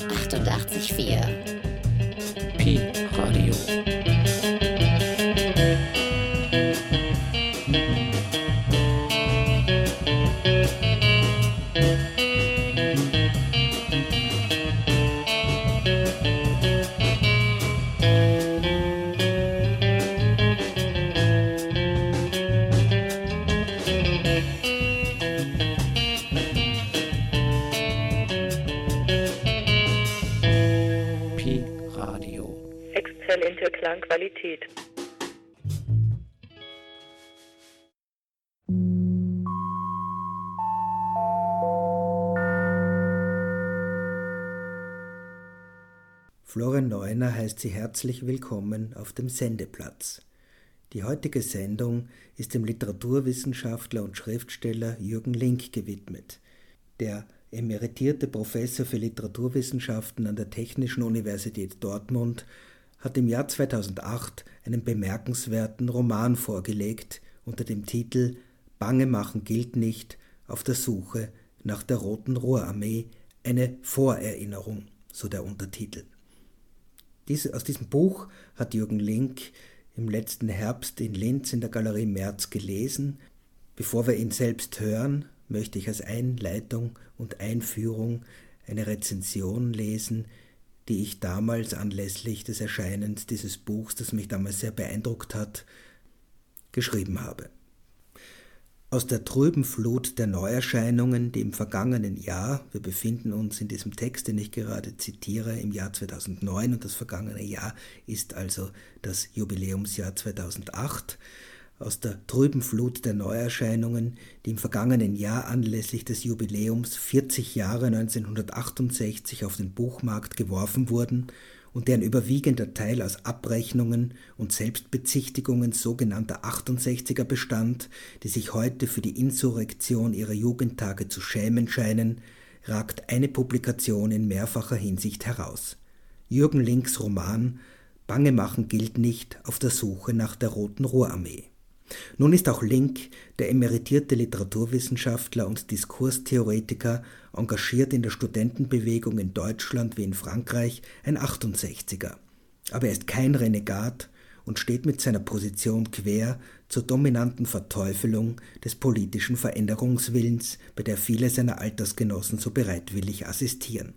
88,4 Pi Radio. Klangqualität. Florian Neuner heißt Sie herzlich willkommen auf dem Sendeplatz. Die heutige Sendung ist dem Literaturwissenschaftler und Schriftsteller Jürgen Link gewidmet. Der emeritierte Professor für Literaturwissenschaften an der Technischen Universität Dortmund hat im Jahr 2008 einen bemerkenswerten Roman vorgelegt unter dem Titel Bange machen gilt nicht auf der Suche nach der Roten Ruhrarmee, eine Vorerinnerung, so der Untertitel. Dies, aus diesem Buch hat Jürgen Link im letzten Herbst in Linz in der Galerie Merz gelesen. Bevor wir ihn selbst hören, möchte ich als Einleitung und Einführung eine Rezension lesen, die ich damals anlässlich des Erscheinens dieses Buchs, das mich damals sehr beeindruckt hat, geschrieben habe. Aus der trüben Flut der Neuerscheinungen, die im vergangenen Jahr, wir befinden uns in diesem Text, den ich gerade zitiere, im Jahr 2009 und das vergangene Jahr ist also das Jubiläumsjahr 2008, aus der trüben Flut der Neuerscheinungen, die im vergangenen Jahr anlässlich des Jubiläums 40 Jahre 1968 auf den Buchmarkt geworfen wurden und deren überwiegender Teil aus Abrechnungen und Selbstbezichtigungen sogenannter 68er bestand, die sich heute für die Insurrektion ihrer Jugendtage zu schämen scheinen, ragt eine Publikation in mehrfacher Hinsicht heraus. Jürgen Links Roman Bange machen gilt nicht auf der Suche nach der Roten Ruhrarmee. Nun ist auch Link, der emeritierte Literaturwissenschaftler und Diskurstheoretiker, engagiert in der Studentenbewegung in Deutschland wie in Frankreich, ein 68er. Aber er ist kein Renegat und steht mit seiner Position quer zur dominanten Verteufelung des politischen Veränderungswillens, bei der viele seiner Altersgenossen so bereitwillig assistieren.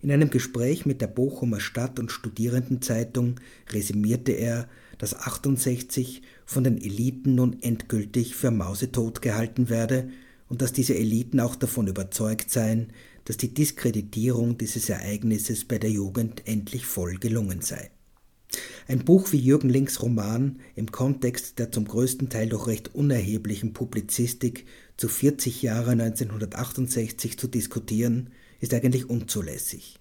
In einem Gespräch mit der Bochumer Stadt- und Studierendenzeitung resümierte er, dass 68 von den Eliten nun endgültig für mausetot gehalten werde und dass diese Eliten auch davon überzeugt seien, dass die Diskreditierung dieses Ereignisses bei der Jugend endlich voll gelungen sei. Ein Buch wie Jürgen Links Roman im Kontext der zum größten Teil doch recht unerheblichen Publizistik zu 40 Jahre 1968 zu diskutieren, ist eigentlich unzulässig.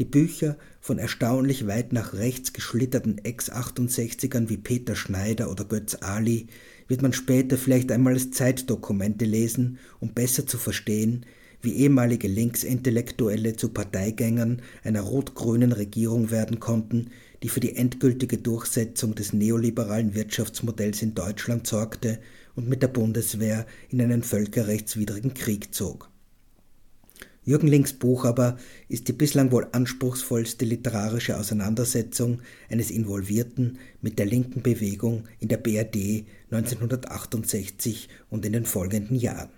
Die Bücher von erstaunlich weit nach rechts geschlitterten Ex-68ern wie Peter Schneider oder Götz Ali wird man später vielleicht einmal als Zeitdokumente lesen, um besser zu verstehen, wie ehemalige Linksintellektuelle zu Parteigängern einer rot-grünen Regierung werden konnten, die für die endgültige Durchsetzung des neoliberalen Wirtschaftsmodells in Deutschland sorgte und mit der Bundeswehr in einen völkerrechtswidrigen Krieg zog. Jürgen Links Buch aber ist die bislang wohl anspruchsvollste literarische Auseinandersetzung eines Involvierten mit der linken Bewegung in der BRD 1968 und in den folgenden Jahren.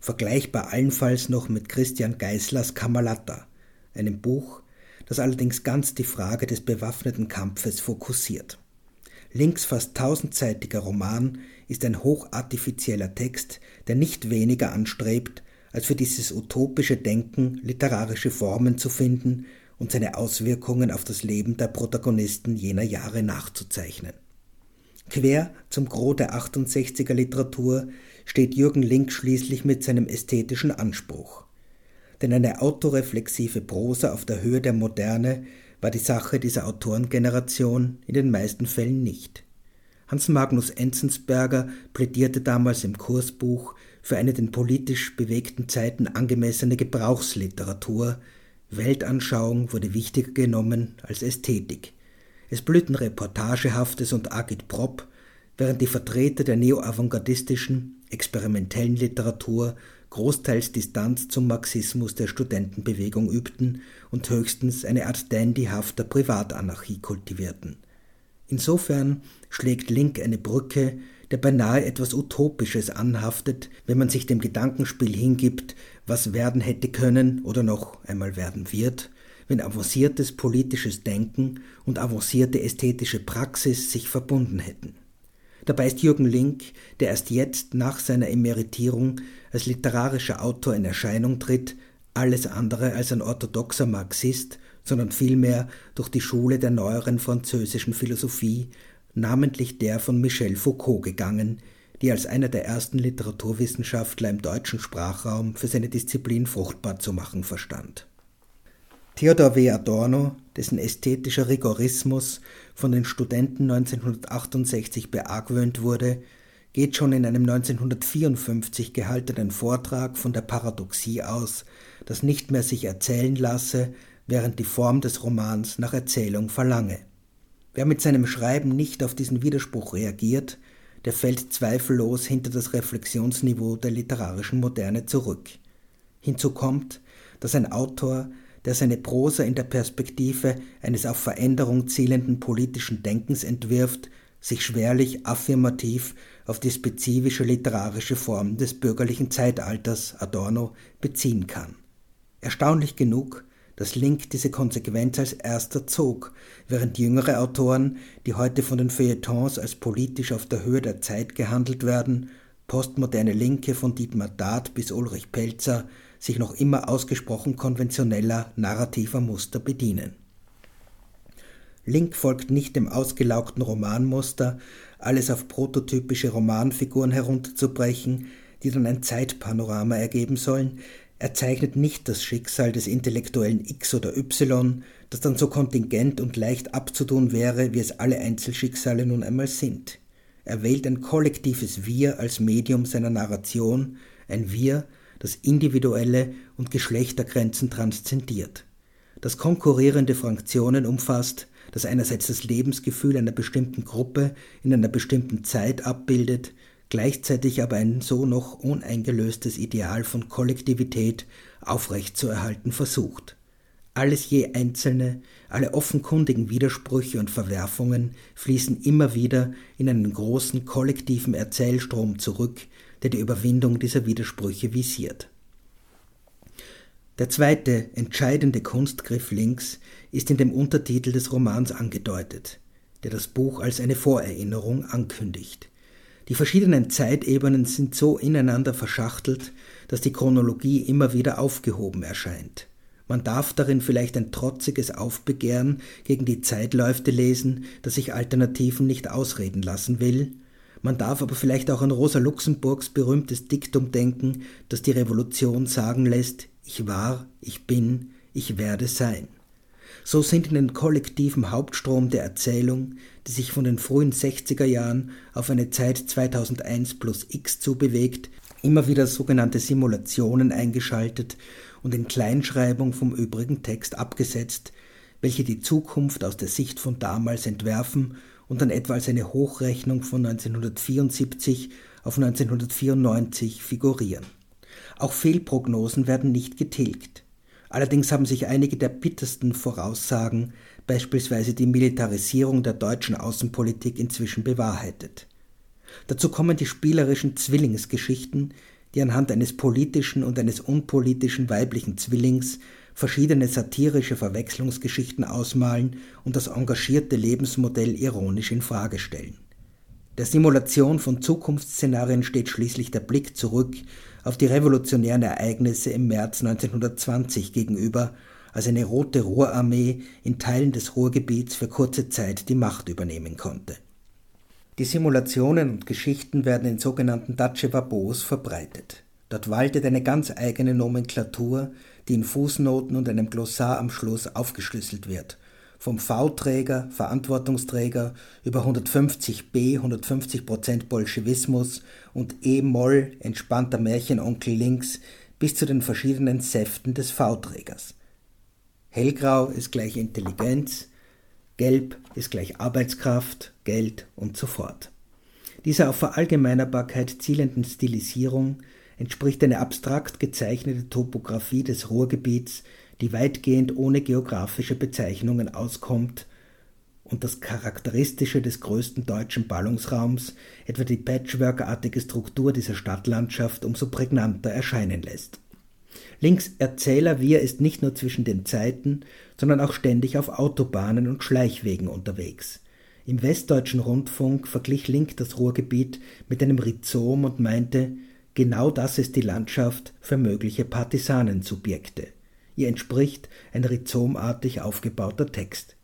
Vergleichbar allenfalls noch mit Christian Geislers Kamalata, einem Buch, das allerdings ganz die Frage des bewaffneten Kampfes fokussiert. Links fast tausendseitiger Roman ist ein hochartifizieller Text, der nicht weniger anstrebt, als für dieses utopische Denken literarische Formen zu finden und seine Auswirkungen auf das Leben der Protagonisten jener Jahre nachzuzeichnen. Quer zum Gros der 68er Literatur steht Jürgen Link schließlich mit seinem ästhetischen Anspruch. Denn eine autoreflexive Prosa auf der Höhe der Moderne war die Sache dieser Autorengeneration in den meisten Fällen nicht. Hans Magnus Enzensberger plädierte damals im Kursbuch für eine den politisch bewegten Zeiten angemessene Gebrauchsliteratur, Weltanschauung wurde wichtiger genommen als Ästhetik. Es blühten Reportagehaftes und Agitprop, während die Vertreter der neo-avantgardistischen, experimentellen Literatur großteils Distanz zum Marxismus der Studentenbewegung übten und höchstens eine Art dandyhafter Privatanarchie kultivierten. Insofern schlägt Link eine Brücke, der beinahe etwas Utopisches anhaftet, wenn man sich dem Gedankenspiel hingibt, was werden hätte können oder noch einmal werden wird, wenn avanciertes politisches Denken und avancierte ästhetische Praxis sich verbunden hätten. Dabei ist Jürgen Link, der erst jetzt nach seiner Emeritierung als literarischer Autor in Erscheinung tritt, alles andere als ein orthodoxer Marxist, sondern vielmehr durch die Schule der neueren französischen Philosophie namentlich der von Michel Foucault gegangen, die als einer der ersten Literaturwissenschaftler im deutschen Sprachraum für seine Disziplin fruchtbar zu machen verstand. Theodor W. Adorno, dessen ästhetischer Rigorismus von den Studenten 1968 beargwöhnt wurde, geht schon in einem 1954 gehaltenen Vortrag von der Paradoxie aus, dass nicht mehr sich erzählen lasse, während die Form des Romans nach Erzählung verlange. Wer mit seinem Schreiben nicht auf diesen Widerspruch reagiert, der fällt zweifellos hinter das Reflexionsniveau der literarischen Moderne zurück. Hinzu kommt, dass ein Autor, der seine Prosa in der Perspektive eines auf Veränderung zielenden politischen Denkens entwirft, sich schwerlich affirmativ auf die spezifische literarische Form des bürgerlichen Zeitalters Adorno beziehen kann. Erstaunlich genug dass Link diese Konsequenz als erster zog, während jüngere Autoren, die heute von den Feuilletons als politisch auf der Höhe der Zeit gehandelt werden, postmoderne Linke von Dietmar Dart bis Ulrich Pelzer, sich noch immer ausgesprochen konventioneller narrativer Muster bedienen. Link folgt nicht dem ausgelaugten Romanmuster, alles auf prototypische Romanfiguren herunterzubrechen, die dann ein Zeitpanorama ergeben sollen, er zeichnet nicht das Schicksal des intellektuellen X oder Y, das dann so kontingent und leicht abzutun wäre, wie es alle Einzelschicksale nun einmal sind. Er wählt ein kollektives Wir als Medium seiner Narration, ein Wir, das individuelle und Geschlechtergrenzen transzendiert, das konkurrierende Fraktionen umfasst, das einerseits das Lebensgefühl einer bestimmten Gruppe in einer bestimmten Zeit abbildet, gleichzeitig aber ein so noch uneingelöstes Ideal von Kollektivität aufrechtzuerhalten versucht. Alles je Einzelne, alle offenkundigen Widersprüche und Verwerfungen fließen immer wieder in einen großen kollektiven Erzählstrom zurück, der die Überwindung dieser Widersprüche visiert. Der zweite entscheidende Kunstgriff links ist in dem Untertitel des Romans angedeutet, der das Buch als eine Vorerinnerung ankündigt. Die verschiedenen Zeitebenen sind so ineinander verschachtelt, dass die Chronologie immer wieder aufgehoben erscheint. Man darf darin vielleicht ein trotziges Aufbegehren gegen die Zeitläufte lesen, das sich Alternativen nicht ausreden lassen will. Man darf aber vielleicht auch an Rosa Luxemburgs berühmtes Diktum denken, das die Revolution sagen lässt, ich war, ich bin, ich werde sein. So sind in den kollektiven Hauptstrom der Erzählung, die sich von den frühen 60er Jahren auf eine Zeit 2001 plus X zubewegt, immer wieder sogenannte Simulationen eingeschaltet und in Kleinschreibung vom übrigen Text abgesetzt, welche die Zukunft aus der Sicht von damals entwerfen und dann etwa als eine Hochrechnung von 1974 auf 1994 figurieren. Auch Fehlprognosen werden nicht getilgt. Allerdings haben sich einige der bittersten Voraussagen, beispielsweise die Militarisierung der deutschen Außenpolitik, inzwischen bewahrheitet. Dazu kommen die spielerischen Zwillingsgeschichten, die anhand eines politischen und eines unpolitischen weiblichen Zwillings verschiedene satirische Verwechslungsgeschichten ausmalen und das engagierte Lebensmodell ironisch in Frage stellen. Der Simulation von Zukunftsszenarien steht schließlich der Blick zurück auf die revolutionären Ereignisse im März 1920 gegenüber, als eine Rote Ruhrarmee in Teilen des Ruhrgebiets für kurze Zeit die Macht übernehmen konnte. Die Simulationen und Geschichten werden in sogenannten Dace-Vabos verbreitet. Dort waltet eine ganz eigene Nomenklatur, die in Fußnoten und einem Glossar am Schluss aufgeschlüsselt wird vom V-Träger, Verantwortungsträger über 150b, 150% Bolschewismus und E-Moll, entspannter Märchenonkel links, bis zu den verschiedenen Säften des V-Trägers. Hellgrau ist gleich Intelligenz, Gelb ist gleich Arbeitskraft, Geld und so fort. Diese auf Verallgemeinerbarkeit zielenden Stilisierung entspricht eine abstrakt gezeichnete Topographie des Ruhrgebiets, die weitgehend ohne geografische Bezeichnungen auskommt und das Charakteristische des größten deutschen Ballungsraums, etwa die patchworkartige Struktur dieser Stadtlandschaft, umso prägnanter erscheinen lässt. Links Erzähler Wir ist nicht nur zwischen den Zeiten, sondern auch ständig auf Autobahnen und Schleichwegen unterwegs. Im Westdeutschen Rundfunk verglich Link das Ruhrgebiet mit einem Rhizom und meinte, genau das ist die Landschaft für mögliche Partisanensubjekte. Ihr entspricht ein rhizomartig aufgebauter Text.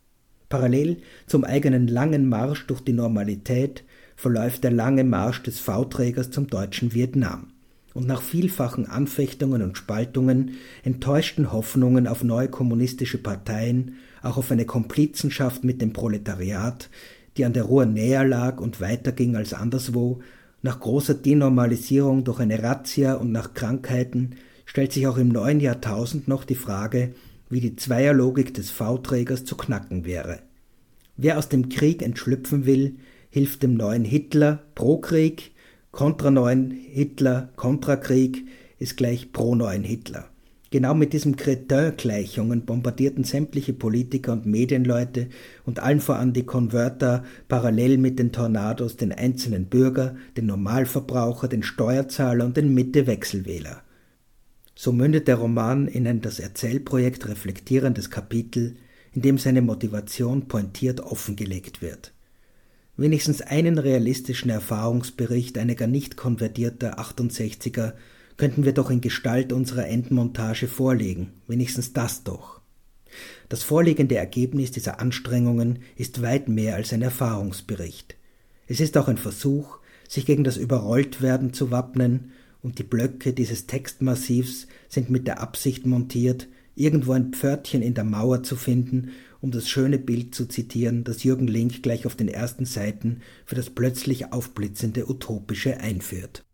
Parallel zum eigenen langen Marsch durch die Normalität verläuft der lange Marsch des V-Trägers zum deutschen Vietnam. Und nach vielfachen Anfechtungen und Spaltungen, enttäuschten Hoffnungen auf neue kommunistische Parteien, auch auf eine Komplizenschaft mit dem Proletariat, die an der Ruhr näher lag und weiterging als anderswo, nach großer Denormalisierung durch eine Razzia und nach Krankheiten, stellt sich auch im neuen Jahrtausend noch die Frage, wie die Zweierlogik des V-Trägers zu knacken wäre. Wer aus dem Krieg entschlüpfen will, hilft dem neuen Hitler pro Krieg, kontra neuen Hitler, kontra Krieg ist gleich pro neuen Hitler. Genau mit diesen Cretin-Gleichungen bombardierten sämtliche Politiker und Medienleute und allen voran die Konverter parallel mit den Tornados den einzelnen Bürger, den Normalverbraucher, den Steuerzahler und den Mitte-Wechselwähler. So mündet der Roman in ein das Erzählprojekt reflektierendes Kapitel, in dem seine Motivation pointiert offengelegt wird. Wenigstens einen realistischen Erfahrungsbericht einiger nicht konvertierter 68er könnten wir doch in Gestalt unserer Endmontage vorlegen, wenigstens das doch. Das vorliegende Ergebnis dieser Anstrengungen ist weit mehr als ein Erfahrungsbericht. Es ist auch ein Versuch, sich gegen das Überrolltwerden zu wappnen, und die Blöcke dieses Textmassivs sind mit der Absicht montiert, irgendwo ein Pförtchen in der Mauer zu finden, um das schöne Bild zu zitieren, das Jürgen Link gleich auf den ersten Seiten für das plötzlich aufblitzende Utopische einführt.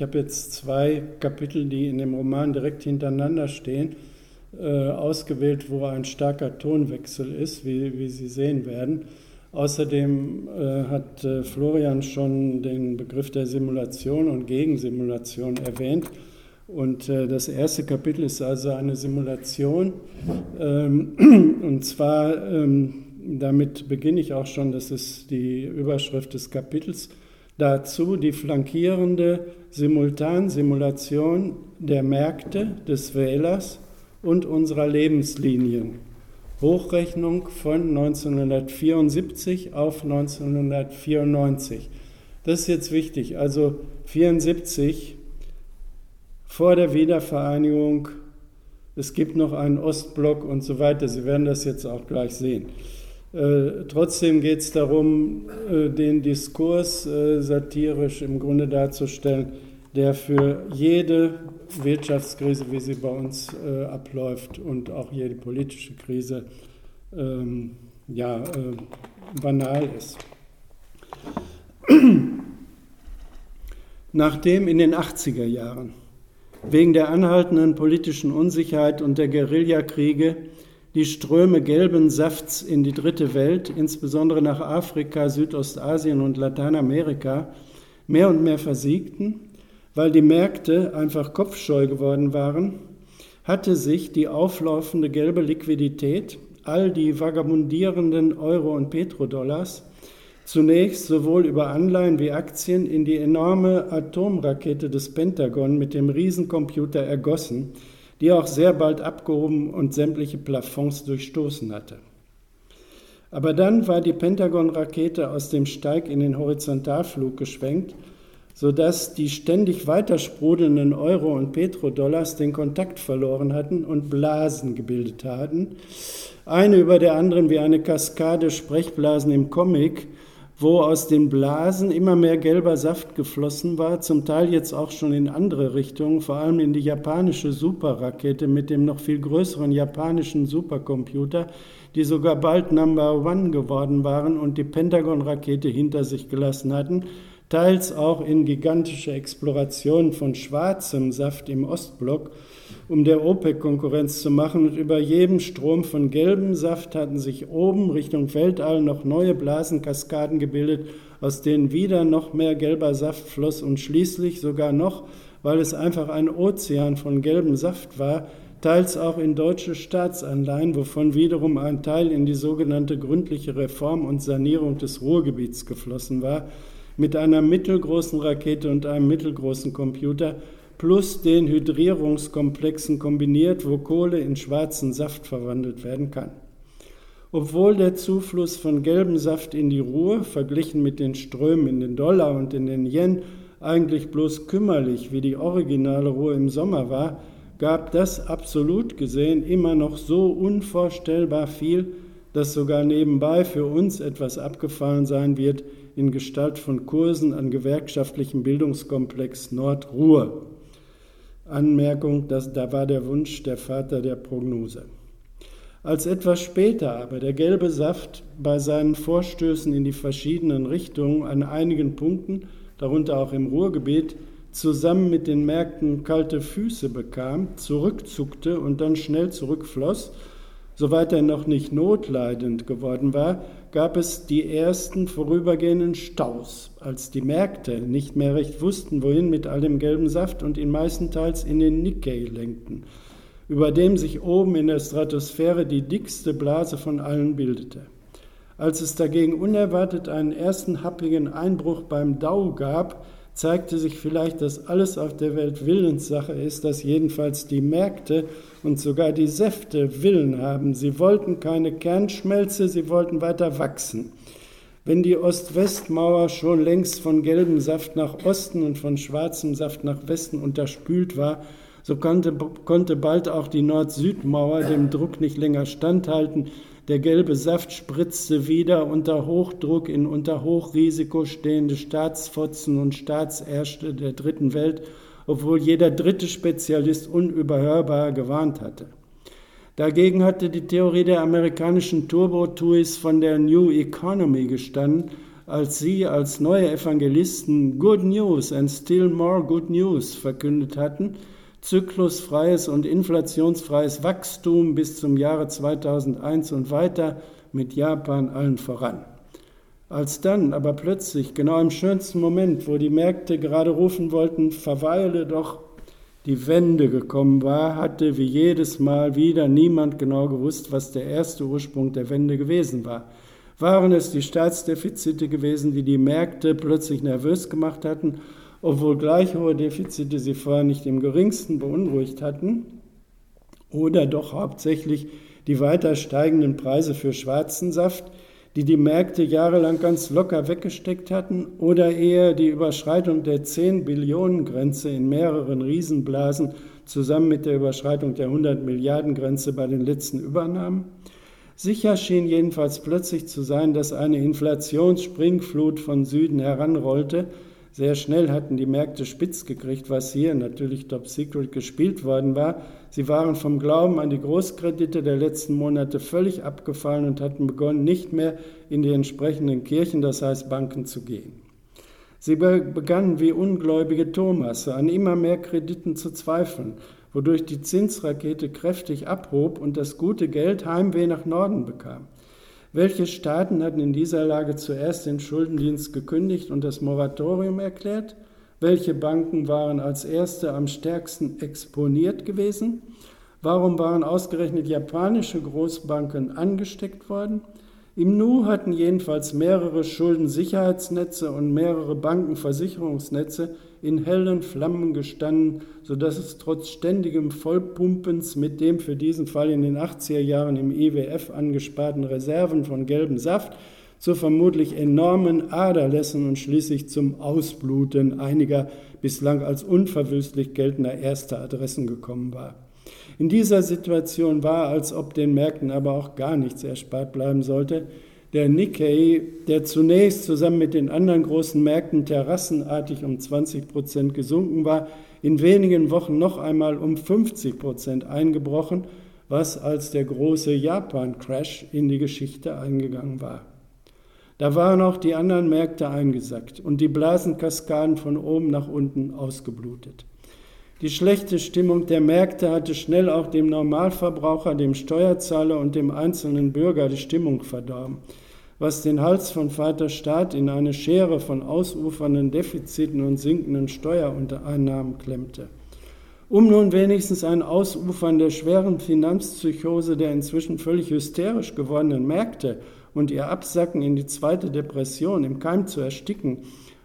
Ich habe jetzt zwei Kapitel, die in dem Roman direkt hintereinander stehen, äh, ausgewählt, wo ein starker Tonwechsel ist, wie, wie Sie sehen werden. Außerdem äh, hat äh, Florian schon den Begriff der Simulation und Gegensimulation erwähnt. Und das erste Kapitel ist also eine Simulation. Ähm, und zwar, ähm, damit beginne ich auch schon, das ist die Überschrift des Kapitels, dazu die flankierende Simultansimulation der Märkte, des Wählers und unserer Lebenslinien. Hochrechnung von 1974 auf 1994. Das ist jetzt wichtig. Also 74 vor der Wiedervereinigung, es gibt noch einen Ostblock und so weiter. Sie werden das jetzt auch gleich sehen. Äh, trotzdem geht es darum, äh, den Diskurs äh, satirisch im Grunde darzustellen, der für jede Wirtschaftskrise, wie sie bei uns äh, abläuft, und auch jede politische Krise ähm, ja, äh, banal ist. Nachdem in den 80er Jahren wegen der anhaltenden politischen Unsicherheit und der Guerillakriege die Ströme gelben Safts in die dritte Welt, insbesondere nach Afrika, Südostasien und Lateinamerika, mehr und mehr versiegten, weil die Märkte einfach kopfscheu geworden waren, hatte sich die auflaufende gelbe Liquidität, all die vagabundierenden Euro- und Petrodollars, Zunächst sowohl über Anleihen wie Aktien in die enorme Atomrakete des Pentagon mit dem Riesencomputer ergossen, die auch sehr bald abgehoben und sämtliche Plafonds durchstoßen hatte. Aber dann war die Pentagon-Rakete aus dem Steig in den Horizontalflug geschwenkt, sodass die ständig weiter sprudelnden Euro- und Petrodollars den Kontakt verloren hatten und Blasen gebildet hatten, eine über der anderen wie eine Kaskade Sprechblasen im Comic, wo aus den Blasen immer mehr gelber Saft geflossen war, zum Teil jetzt auch schon in andere Richtungen, vor allem in die japanische Superrakete mit dem noch viel größeren japanischen Supercomputer, die sogar bald Number One geworden waren und die Pentagon-Rakete hinter sich gelassen hatten, teils auch in gigantische Explorationen von schwarzem Saft im Ostblock, um der OPEC Konkurrenz zu machen. Und über jedem Strom von gelbem Saft hatten sich oben Richtung Weltall noch neue Blasenkaskaden gebildet, aus denen wieder noch mehr gelber Saft floss und schließlich sogar noch, weil es einfach ein Ozean von gelbem Saft war, teils auch in deutsche Staatsanleihen, wovon wiederum ein Teil in die sogenannte gründliche Reform und Sanierung des Ruhrgebiets geflossen war, mit einer mittelgroßen Rakete und einem mittelgroßen Computer plus den Hydrierungskomplexen kombiniert, wo Kohle in schwarzen Saft verwandelt werden kann. Obwohl der Zufluss von gelbem Saft in die Ruhr, verglichen mit den Strömen in den Dollar und in den Yen, eigentlich bloß kümmerlich wie die originale Ruhr im Sommer war, gab das absolut gesehen immer noch so unvorstellbar viel, dass sogar nebenbei für uns etwas abgefallen sein wird in Gestalt von Kursen an gewerkschaftlichem Bildungskomplex Nordruhr. Anmerkung, dass, da war der Wunsch der Vater der Prognose. Als etwas später aber der gelbe Saft bei seinen Vorstößen in die verschiedenen Richtungen an einigen Punkten, darunter auch im Ruhrgebiet, zusammen mit den Märkten kalte Füße bekam, zurückzuckte und dann schnell zurückfloss, soweit er noch nicht notleidend geworden war, gab es die ersten vorübergehenden Staus, als die Märkte nicht mehr recht wussten, wohin mit all dem gelben Saft und ihn meistenteils in den Nikkei lenkten, über dem sich oben in der Stratosphäre die dickste Blase von allen bildete. Als es dagegen unerwartet einen ersten happigen Einbruch beim Dow gab, zeigte sich vielleicht, dass alles auf der Welt Willenssache ist, dass jedenfalls die Märkte und sogar die Säfte Willen haben. Sie wollten keine Kernschmelze, sie wollten weiter wachsen. Wenn die Ost-West-Mauer schon längst von gelbem Saft nach Osten und von schwarzem Saft nach Westen unterspült war, so konnte, konnte bald auch die Nord-Süd-Mauer dem Druck nicht länger standhalten. Der gelbe Saft spritzte wieder unter Hochdruck in unter Hochrisiko stehende Staatsfotzen und Staatsärzte der dritten Welt obwohl jeder dritte Spezialist unüberhörbar gewarnt hatte. Dagegen hatte die Theorie der amerikanischen Turbo-Tuis von der New Economy gestanden, als sie als neue Evangelisten Good News and Still More Good News verkündet hatten, zyklusfreies und inflationsfreies Wachstum bis zum Jahre 2001 und weiter mit Japan allen voran. Als dann aber plötzlich, genau im schönsten Moment, wo die Märkte gerade rufen wollten, verweile doch, die Wende gekommen war, hatte wie jedes Mal wieder niemand genau gewusst, was der erste Ursprung der Wende gewesen war. Waren es die Staatsdefizite gewesen, die die Märkte plötzlich nervös gemacht hatten, obwohl gleich hohe Defizite sie vorher nicht im geringsten beunruhigt hatten? Oder doch hauptsächlich die weiter steigenden Preise für schwarzen Saft, die die Märkte jahrelang ganz locker weggesteckt hatten, oder eher die Überschreitung der 10 Billionen Grenze in mehreren Riesenblasen zusammen mit der Überschreitung der 100 Milliarden Grenze bei den letzten Übernahmen? Sicher schien jedenfalls plötzlich zu sein, dass eine Inflationsspringflut von Süden heranrollte, sehr schnell hatten die Märkte spitz gekriegt, was hier natürlich top secret gespielt worden war. Sie waren vom Glauben an die Großkredite der letzten Monate völlig abgefallen und hatten begonnen, nicht mehr in die entsprechenden Kirchen, das heißt Banken, zu gehen. Sie begannen wie ungläubige Thomasse an immer mehr Krediten zu zweifeln, wodurch die Zinsrakete kräftig abhob und das gute Geld Heimweh nach Norden bekam. Welche Staaten hatten in dieser Lage zuerst den Schuldendienst gekündigt und das Moratorium erklärt? Welche Banken waren als erste am stärksten exponiert gewesen? Warum waren ausgerechnet japanische Großbanken angesteckt worden? Im Nu hatten jedenfalls mehrere Schuldensicherheitsnetze und mehrere Bankenversicherungsnetze in hellen Flammen gestanden, sodass es trotz ständigem Vollpumpens mit dem für diesen Fall in den 80er Jahren im IWF angesparten Reserven von gelbem Saft zu vermutlich enormen Aderlässen und schließlich zum Ausbluten einiger bislang als unverwüstlich geltender erster Adressen gekommen war. In dieser Situation war, als ob den Märkten aber auch gar nichts erspart bleiben sollte, der Nikkei, der zunächst zusammen mit den anderen großen Märkten terrassenartig um 20 Prozent gesunken war, in wenigen Wochen noch einmal um 50 Prozent eingebrochen, was als der große Japan-Crash in die Geschichte eingegangen war. Da waren auch die anderen Märkte eingesackt und die Blasenkaskaden von oben nach unten ausgeblutet. Die schlechte Stimmung der Märkte hatte schnell auch dem Normalverbraucher, dem Steuerzahler und dem einzelnen Bürger die Stimmung verdorben, was den Hals von Vater Staat in eine Schere von ausufernden Defiziten und sinkenden Steuereinnahmen klemmte. Um nun wenigstens ein Ausufern der schweren Finanzpsychose der inzwischen völlig hysterisch gewordenen Märkte und ihr Absacken in die zweite Depression im Keim zu ersticken,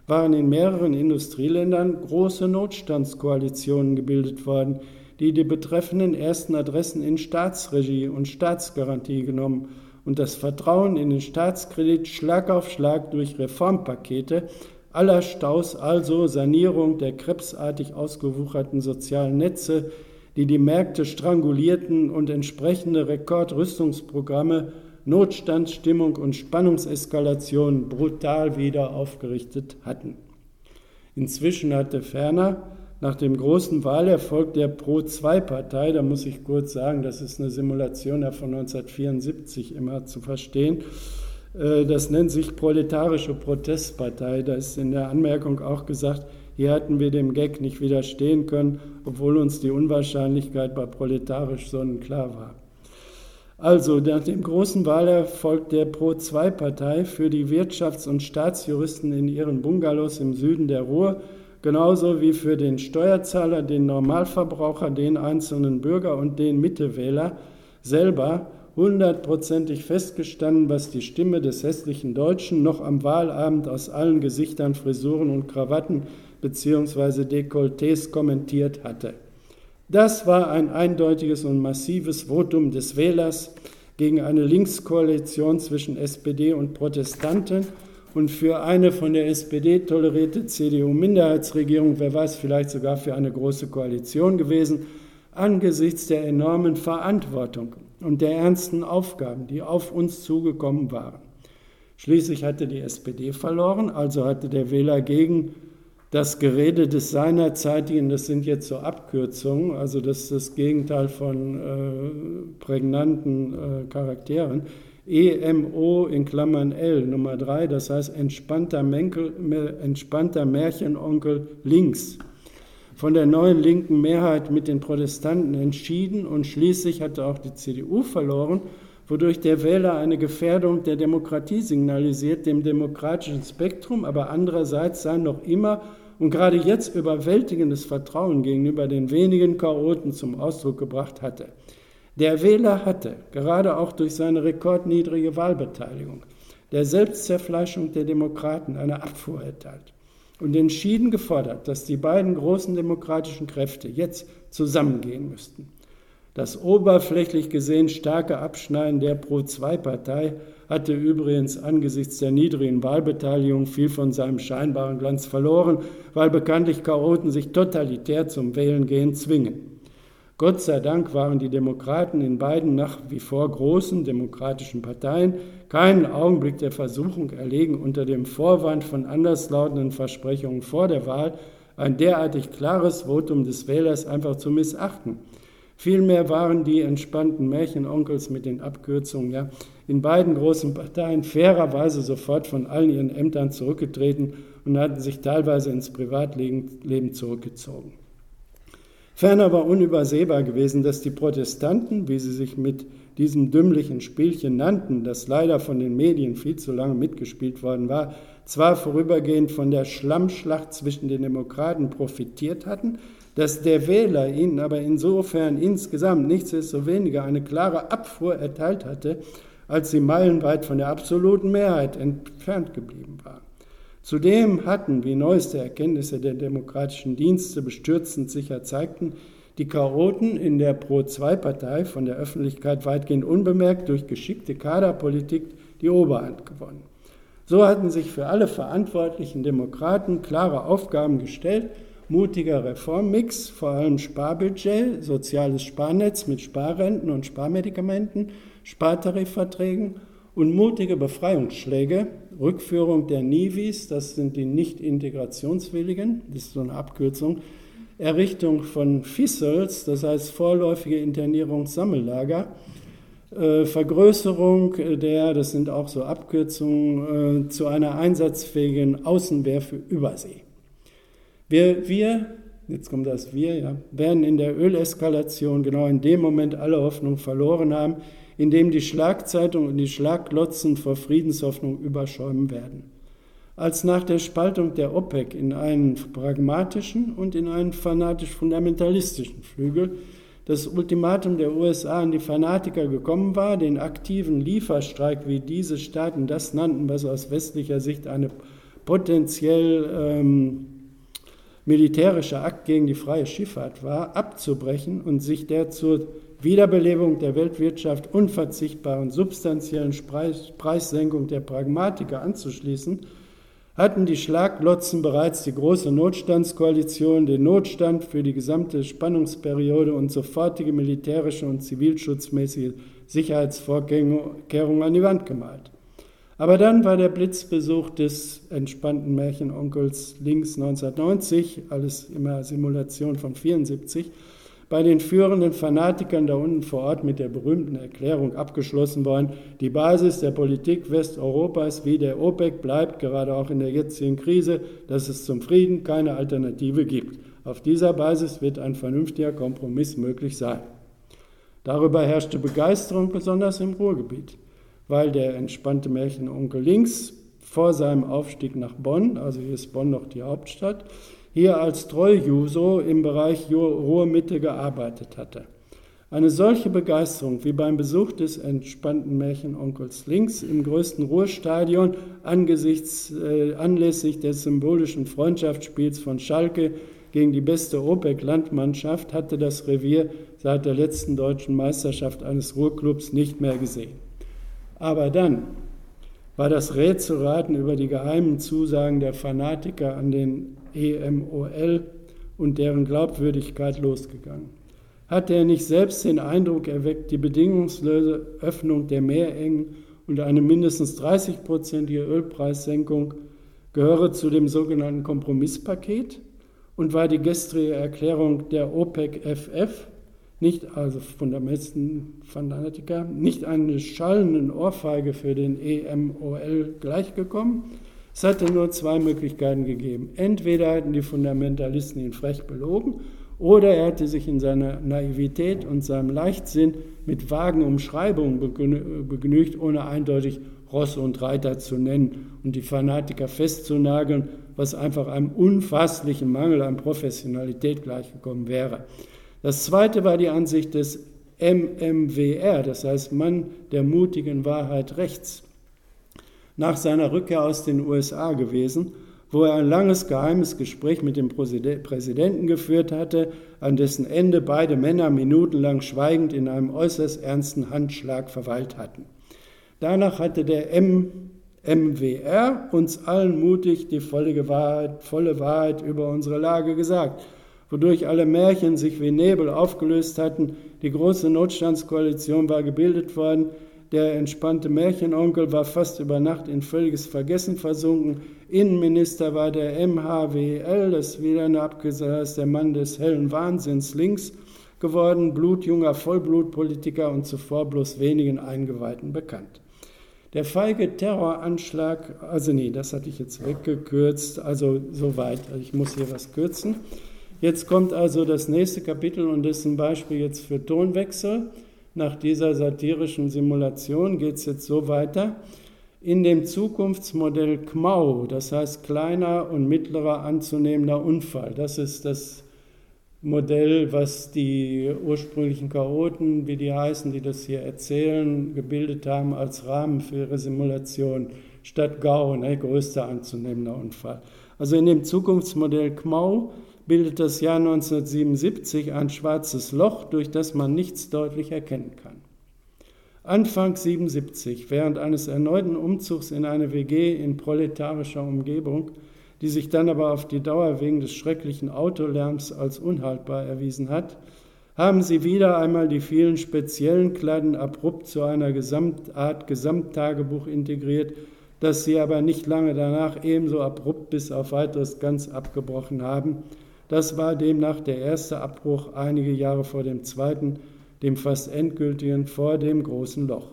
waren in mehreren Industrieländern große Notstandskoalitionen gebildet worden, die die betreffenden ersten Adressen in Staatsregie und Staatsgarantie genommen und das Vertrauen in den Staatskredit Schlag auf Schlag durch Reformpakete aller Staus, also Sanierung der krebsartig ausgewucherten sozialen Netze, die die Märkte strangulierten und entsprechende Rekordrüstungsprogramme Notstandsstimmung und Spannungseskalation brutal wieder aufgerichtet hatten. Inzwischen hatte ferner nach dem großen Wahlerfolg der Pro-2-Partei, da muss ich kurz sagen, das ist eine Simulation von 1974 immer zu verstehen, äh, das nennt sich Proletarische Protestpartei. Da ist in der Anmerkung auch gesagt, hier hatten wir dem Gag nicht widerstehen können, obwohl uns die Unwahrscheinlichkeit bei proletarisch sonnenklar war. Also nach dem großen Wahlerfolg der Pro-2-Partei für die Wirtschafts- und Staatsjuristen in ihren Bungalows im Süden der Ruhr, genauso wie für den Steuerzahler, den Normalverbraucher, den einzelnen Bürger und den Mittewähler selber hundertprozentig festgestanden, was die Stimme des hässlichen Deutschen noch am Wahlabend aus allen Gesichtern, Frisuren und Krawatten bzw. Dekolletés kommentiert hatte. Das war ein eindeutiges und massives Votum des Wählers gegen eine Linkskoalition zwischen SPD und Protestanten und für eine von der SPD tolerierte CDU-Minderheitsregierung, wer weiß, vielleicht sogar für eine große Koalition gewesen, angesichts der enormen Verantwortung und der ernsten Aufgaben, die auf uns zugekommen waren. Schließlich hatte die SPD verloren, also hatte der Wähler gegen das Gerede des seinerzeitigen, das sind jetzt so Abkürzungen, also das ist das Gegenteil von äh, prägnanten äh, Charakteren, EMO in Klammern L Nummer 3, das heißt entspannter, Menkel, entspannter Märchenonkel links, von der neuen linken Mehrheit mit den Protestanten entschieden und schließlich hatte auch die CDU verloren, wodurch der Wähler eine Gefährdung der Demokratie signalisiert, dem demokratischen Spektrum, aber andererseits sein noch immer und gerade jetzt überwältigendes Vertrauen gegenüber den wenigen Chaoten zum Ausdruck gebracht hatte. Der Wähler hatte, gerade auch durch seine rekordniedrige Wahlbeteiligung, der Selbstzerfleischung der Demokraten eine Abfuhr erteilt und entschieden gefordert, dass die beiden großen demokratischen Kräfte jetzt zusammengehen müssten. Das oberflächlich gesehen starke Abschneiden der Pro-2-Partei hatte übrigens angesichts der niedrigen Wahlbeteiligung viel von seinem scheinbaren Glanz verloren, weil bekanntlich Chaoten sich totalitär zum Wählen gehen zwingen. Gott sei Dank waren die Demokraten in beiden nach wie vor großen demokratischen Parteien keinen Augenblick der Versuchung erlegen, unter dem Vorwand von anderslautenden Versprechungen vor der Wahl ein derartig klares Votum des Wählers einfach zu missachten. Vielmehr waren die entspannten Märchenonkels mit den Abkürzungen ja in beiden großen Parteien fairerweise sofort von allen ihren Ämtern zurückgetreten und hatten sich teilweise ins Privatleben zurückgezogen. Ferner war unübersehbar gewesen, dass die Protestanten, wie sie sich mit diesem dümmlichen Spielchen nannten, das leider von den Medien viel zu lange mitgespielt worden war, zwar vorübergehend von der Schlammschlacht zwischen den Demokraten profitiert hatten, dass der Wähler ihnen aber insofern insgesamt nichtsdestoweniger eine klare Abfuhr erteilt hatte, als sie meilenweit von der absoluten Mehrheit entfernt geblieben war. Zudem hatten, wie neueste Erkenntnisse der demokratischen Dienste bestürzend sicher zeigten, die Chaoten in der Pro-2-Partei von der Öffentlichkeit weitgehend unbemerkt durch geschickte Kaderpolitik die Oberhand gewonnen. So hatten sich für alle verantwortlichen Demokraten klare Aufgaben gestellt, mutiger Reformmix, vor allem Sparbudget, soziales Sparnetz mit Sparrenten und Sparmedikamenten, Spartarifverträgen und mutige Befreiungsschläge, Rückführung der Nivis, das sind die Nicht-Integrationswilligen, das ist so eine Abkürzung, Errichtung von FISELs, das heißt vorläufige Internierungssammellager, äh, Vergrößerung der, das sind auch so Abkürzungen, äh, zu einer einsatzfähigen Außenwehr für Übersee. Wir, wir, jetzt kommt das Wir, ja, werden in der Öleskalation genau in dem Moment alle Hoffnung verloren haben, in dem die Schlagzeitung und die Schlaglotzen vor Friedenshoffnung überschäumen werden. Als nach der Spaltung der OPEC in einen pragmatischen und in einen fanatisch-fundamentalistischen Flügel das Ultimatum der USA an die Fanatiker gekommen war, den aktiven Lieferstreik, wie diese Staaten das nannten, was aus westlicher Sicht eine potenziell ähm, militärischer Akt gegen die freie Schifffahrt war, abzubrechen und sich der zur Wiederbelebung der Weltwirtschaft unverzichtbaren substanziellen Preissenkung der Pragmatiker anzuschließen, hatten die Schlaglotzen bereits die große Notstandskoalition den Notstand für die gesamte Spannungsperiode und sofortige militärische und zivilschutzmäßige Sicherheitsvorkehrungen an die Wand gemalt. Aber dann war der Blitzbesuch des entspannten Märchenonkels links 1990, alles immer Simulation von 74, bei den führenden Fanatikern da unten vor Ort mit der berühmten Erklärung abgeschlossen worden, die Basis der Politik Westeuropas wie der OPEC bleibt, gerade auch in der jetzigen Krise, dass es zum Frieden keine Alternative gibt. Auf dieser Basis wird ein vernünftiger Kompromiss möglich sein. Darüber herrschte Begeisterung, besonders im Ruhrgebiet weil der entspannte Märchenonkel links vor seinem Aufstieg nach Bonn, also hier ist Bonn noch die Hauptstadt, hier als Treujuso im Bereich Ruhrmitte gearbeitet hatte. Eine solche Begeisterung wie beim Besuch des entspannten Märchenonkels links im größten Ruhrstadion angesichts, äh, anlässlich des symbolischen Freundschaftsspiels von Schalke gegen die beste OPEC-Landmannschaft hatte das Revier seit der letzten deutschen Meisterschaft eines Ruhrclubs nicht mehr gesehen. Aber dann war das Rätselraten über die geheimen Zusagen der Fanatiker an den EMOL und deren Glaubwürdigkeit losgegangen. Hatte er nicht selbst den Eindruck erweckt, die bedingungslose Öffnung der Meerengen und eine mindestens 30-prozentige Ölpreissenkung gehöre zu dem sogenannten Kompromisspaket? Und war die gestrige Erklärung der OPEC-FF nicht, also meisten Fanatiker, nicht eine schallenden Ohrfeige für den EMOL gleichgekommen. Es hatte nur zwei Möglichkeiten gegeben. Entweder hatten die Fundamentalisten ihn frech belogen oder er hatte sich in seiner Naivität und seinem Leichtsinn mit vagen Umschreibungen begnügt, ohne eindeutig Ross und Reiter zu nennen und die Fanatiker festzunageln, was einfach einem unfasslichen Mangel an Professionalität gleichgekommen wäre. Das zweite war die Ansicht des MMWR, das heißt Mann der mutigen Wahrheit rechts, nach seiner Rückkehr aus den USA gewesen, wo er ein langes geheimes Gespräch mit dem Präsidenten geführt hatte, an dessen Ende beide Männer minutenlang schweigend in einem äußerst ernsten Handschlag verweilt hatten. Danach hatte der MMWR uns allen mutig die volle Wahrheit, volle Wahrheit über unsere Lage gesagt wodurch alle Märchen sich wie Nebel aufgelöst hatten. Die große Notstandskoalition war gebildet worden. Der entspannte Märchenonkel war fast über Nacht in völliges Vergessen versunken. Innenminister war der MHWL, das wieder eine Abgesagt ist, der Mann des hellen Wahnsinns links geworden, blutjunger Vollblutpolitiker und zuvor bloß wenigen Eingeweihten bekannt. Der feige Terroranschlag, also nee, das hatte ich jetzt weggekürzt, also soweit, ich muss hier was kürzen. Jetzt kommt also das nächste Kapitel und das ist ein Beispiel jetzt für Tonwechsel. Nach dieser satirischen Simulation geht es jetzt so weiter. In dem Zukunftsmodell KMAU, das heißt kleiner und mittlerer anzunehmender Unfall, das ist das Modell, was die ursprünglichen Chaoten, wie die heißen, die das hier erzählen, gebildet haben als Rahmen für ihre Simulation, statt GAU, ne, größter anzunehmender Unfall. Also in dem Zukunftsmodell KMAU bildet das Jahr 1977 ein schwarzes Loch, durch das man nichts deutlich erkennen kann. Anfang 77, während eines erneuten Umzugs in eine WG in proletarischer Umgebung, die sich dann aber auf die Dauer wegen des schrecklichen Autolärms als unhaltbar erwiesen hat, haben sie wieder einmal die vielen speziellen Kladden abrupt zu einer Gesamtart Gesamttagebuch integriert, das sie aber nicht lange danach ebenso abrupt bis auf weiteres ganz abgebrochen haben. Das war demnach der erste Abbruch einige Jahre vor dem zweiten, dem fast endgültigen vor dem großen Loch.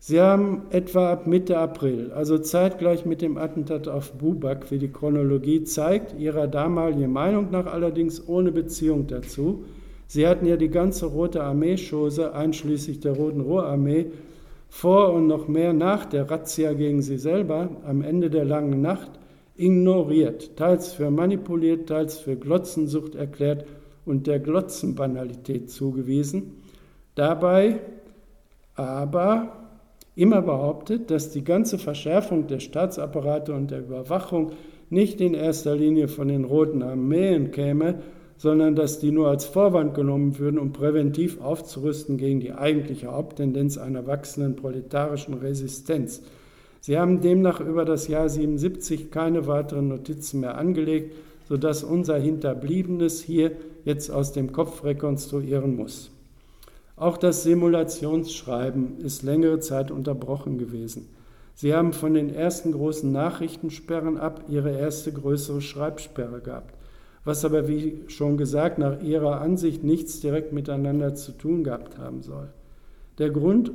Sie haben etwa ab Mitte April, also zeitgleich mit dem Attentat auf Bubak, wie die Chronologie zeigt, ihrer damaligen Meinung nach allerdings ohne Beziehung dazu. Sie hatten ja die ganze Rote Armee-Chose, einschließlich der Roten Ruhrarmee, vor und noch mehr nach der Razzia gegen sie selber am Ende der langen Nacht ignoriert, teils für manipuliert, teils für Glotzensucht erklärt und der Glotzenbanalität zugewiesen. Dabei aber immer behauptet, dass die ganze Verschärfung der Staatsapparate und der Überwachung nicht in erster Linie von den Roten Armeen käme, sondern dass die nur als Vorwand genommen würden, um präventiv aufzurüsten gegen die eigentliche Haupttendenz einer wachsenden proletarischen Resistenz. Sie haben demnach über das Jahr 77 keine weiteren Notizen mehr angelegt, sodass unser Hinterbliebenes hier jetzt aus dem Kopf rekonstruieren muss. Auch das Simulationsschreiben ist längere Zeit unterbrochen gewesen. Sie haben von den ersten großen Nachrichtensperren ab ihre erste größere Schreibsperre gehabt, was aber, wie schon gesagt, nach ihrer Ansicht nichts direkt miteinander zu tun gehabt haben soll. Der Grund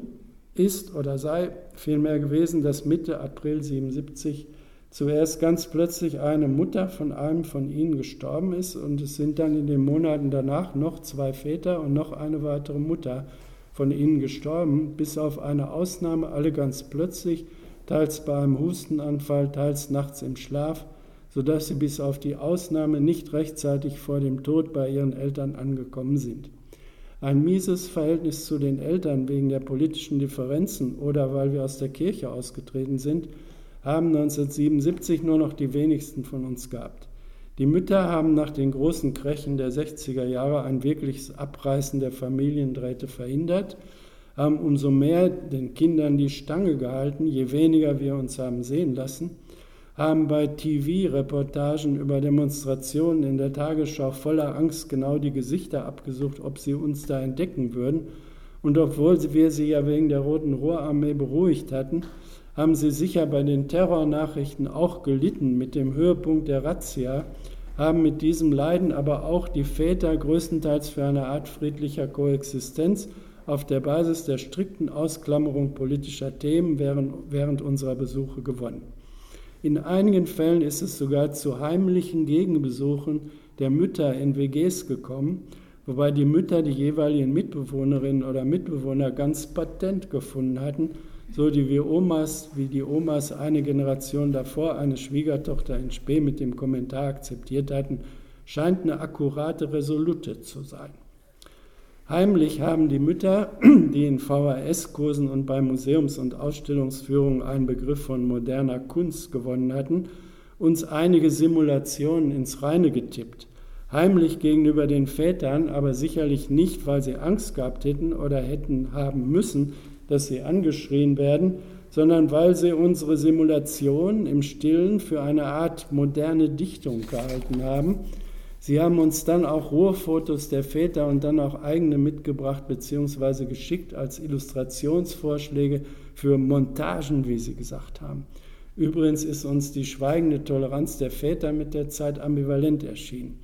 ist oder sei vielmehr gewesen, dass Mitte April 77 zuerst ganz plötzlich eine Mutter von einem von ihnen gestorben ist und es sind dann in den Monaten danach noch zwei Väter und noch eine weitere Mutter von ihnen gestorben, bis auf eine Ausnahme alle ganz plötzlich, teils bei einem Hustenanfall, teils nachts im Schlaf, sodass sie bis auf die Ausnahme nicht rechtzeitig vor dem Tod bei ihren Eltern angekommen sind. Ein mieses Verhältnis zu den Eltern wegen der politischen Differenzen oder weil wir aus der Kirche ausgetreten sind, haben 1977 nur noch die wenigsten von uns gehabt. Die Mütter haben nach den großen Krächen der 60er Jahre ein wirkliches Abreißen der Familiendrähte verhindert, haben umso mehr den Kindern die Stange gehalten, je weniger wir uns haben sehen lassen, haben bei TV-Reportagen über Demonstrationen in der Tagesschau voller Angst genau die Gesichter abgesucht, ob sie uns da entdecken würden. Und obwohl wir sie ja wegen der Roten Rohrarmee beruhigt hatten, haben sie sicher bei den Terrornachrichten auch gelitten mit dem Höhepunkt der Razzia, haben mit diesem Leiden aber auch die Väter größtenteils für eine Art friedlicher Koexistenz auf der Basis der strikten Ausklammerung politischer Themen während, während unserer Besuche gewonnen. In einigen Fällen ist es sogar zu heimlichen Gegenbesuchen der Mütter in WGs gekommen, wobei die Mütter die jeweiligen Mitbewohnerinnen oder Mitbewohner ganz patent gefunden hatten so die wie Omas, wie die Omas eine Generation davor eine Schwiegertochter in Spee mit dem Kommentar akzeptiert hatten, scheint eine akkurate Resolute zu sein. Heimlich haben die Mütter, die in VHS-Kursen und bei Museums- und Ausstellungsführungen einen Begriff von moderner Kunst gewonnen hatten, uns einige Simulationen ins Reine getippt. Heimlich gegenüber den Vätern, aber sicherlich nicht, weil sie Angst gehabt hätten oder hätten haben müssen, dass sie angeschrien werden, sondern weil sie unsere Simulation im Stillen für eine Art moderne Dichtung gehalten haben. Sie haben uns dann auch Ruhefotos der Väter und dann auch eigene mitgebracht bzw. geschickt als Illustrationsvorschläge für Montagen, wie sie gesagt haben. Übrigens ist uns die schweigende Toleranz der Väter mit der Zeit ambivalent erschienen.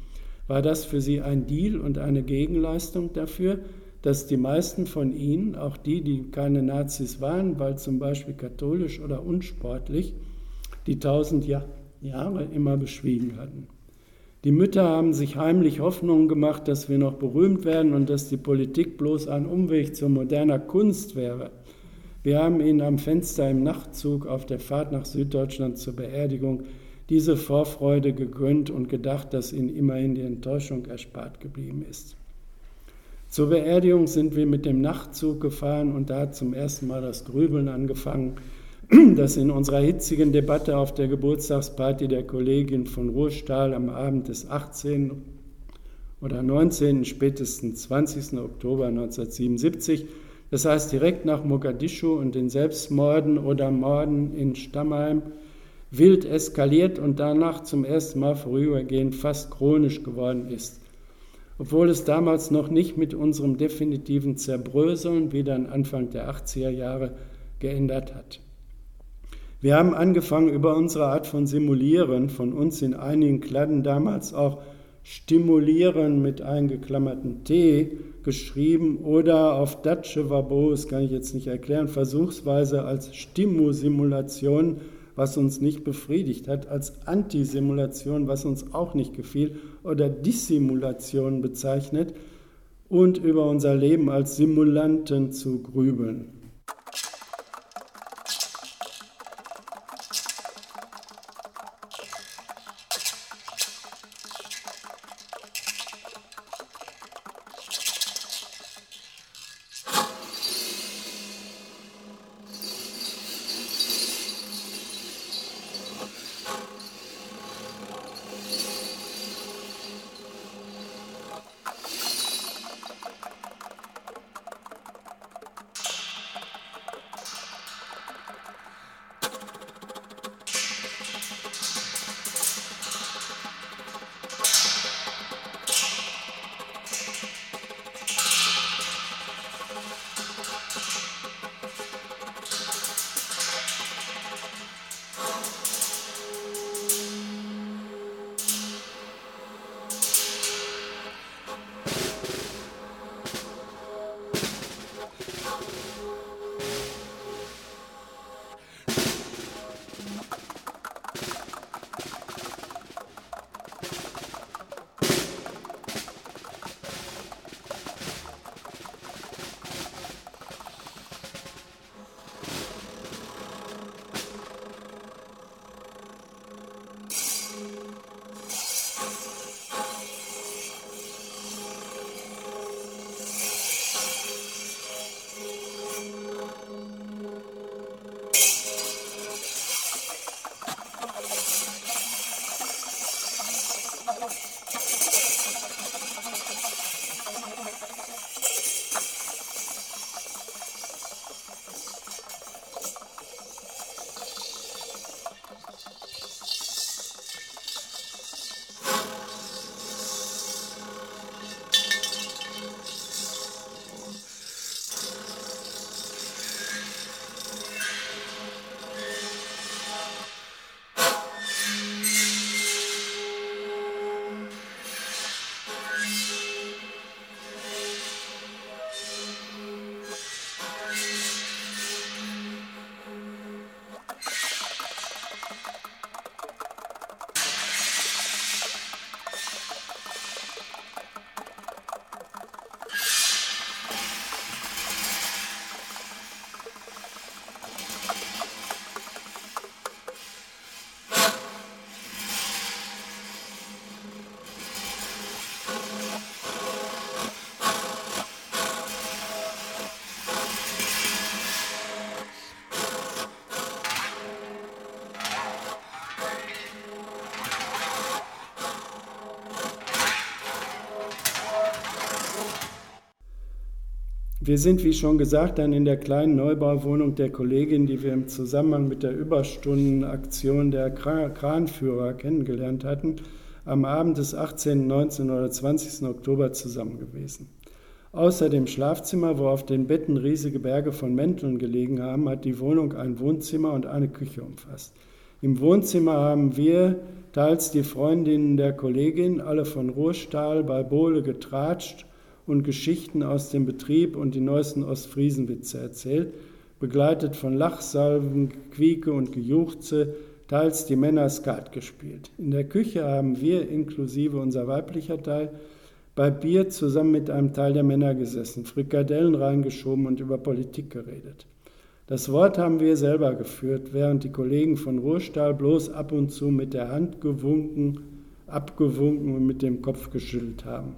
War das für sie ein Deal und eine Gegenleistung dafür, dass die meisten von ihnen, auch die, die keine Nazis waren, weil zum Beispiel katholisch oder unsportlich, die tausend Jahre immer beschwiegen hatten. Die Mütter haben sich heimlich Hoffnungen gemacht, dass wir noch berühmt werden und dass die Politik bloß ein Umweg zur moderner Kunst wäre. Wir haben ihnen am Fenster im Nachtzug auf der Fahrt nach Süddeutschland zur Beerdigung diese Vorfreude gegönnt und gedacht, dass ihnen immerhin die Enttäuschung erspart geblieben ist. Zur Beerdigung sind wir mit dem Nachtzug gefahren und da hat zum ersten Mal das Grübeln angefangen, das in unserer hitzigen Debatte auf der Geburtstagsparty der Kollegin von Ruhestahl am Abend des 18. oder 19. spätestens 20. Oktober 1977, das heißt direkt nach Mogadischu und den Selbstmorden oder Morden in Stammheim, wild eskaliert und danach zum ersten Mal vorübergehend fast chronisch geworden ist. Obwohl es damals noch nicht mit unserem definitiven Zerbröseln wie dann Anfang der 80er Jahre geändert hat. Wir haben angefangen, über unsere Art von Simulieren, von uns in einigen Kladden damals auch Stimulieren mit eingeklammerten T geschrieben oder auf Datsche Verbos, kann ich jetzt nicht erklären, versuchsweise als Stimusimulation, was uns nicht befriedigt hat, als Antisimulation, was uns auch nicht gefiel, oder Dissimulation bezeichnet und über unser Leben als Simulanten zu grübeln. Wir sind, wie schon gesagt, dann in der kleinen Neubauwohnung der Kollegin, die wir im Zusammenhang mit der Überstundenaktion der Kranführer kennengelernt hatten, am Abend des 18., 19. oder 20. Oktober zusammen gewesen. Außer dem Schlafzimmer, wo auf den Betten riesige Berge von Mänteln gelegen haben, hat die Wohnung ein Wohnzimmer und eine Küche umfasst. Im Wohnzimmer haben wir, teils die Freundinnen der Kollegin, alle von Ruhstahl bei Bohle getratscht und Geschichten aus dem Betrieb und die neuesten Ostfriesenwitze erzählt, begleitet von Lachsalven, Quieke und Gejuchze, teils die Männer Skat gespielt. In der Küche haben wir, inklusive unser weiblicher Teil, bei Bier zusammen mit einem Teil der Männer gesessen, Frikadellen reingeschoben und über Politik geredet. Das Wort haben wir selber geführt, während die Kollegen von Ruhrstahl bloß ab und zu mit der Hand gewunken, abgewunken und mit dem Kopf geschüttelt haben.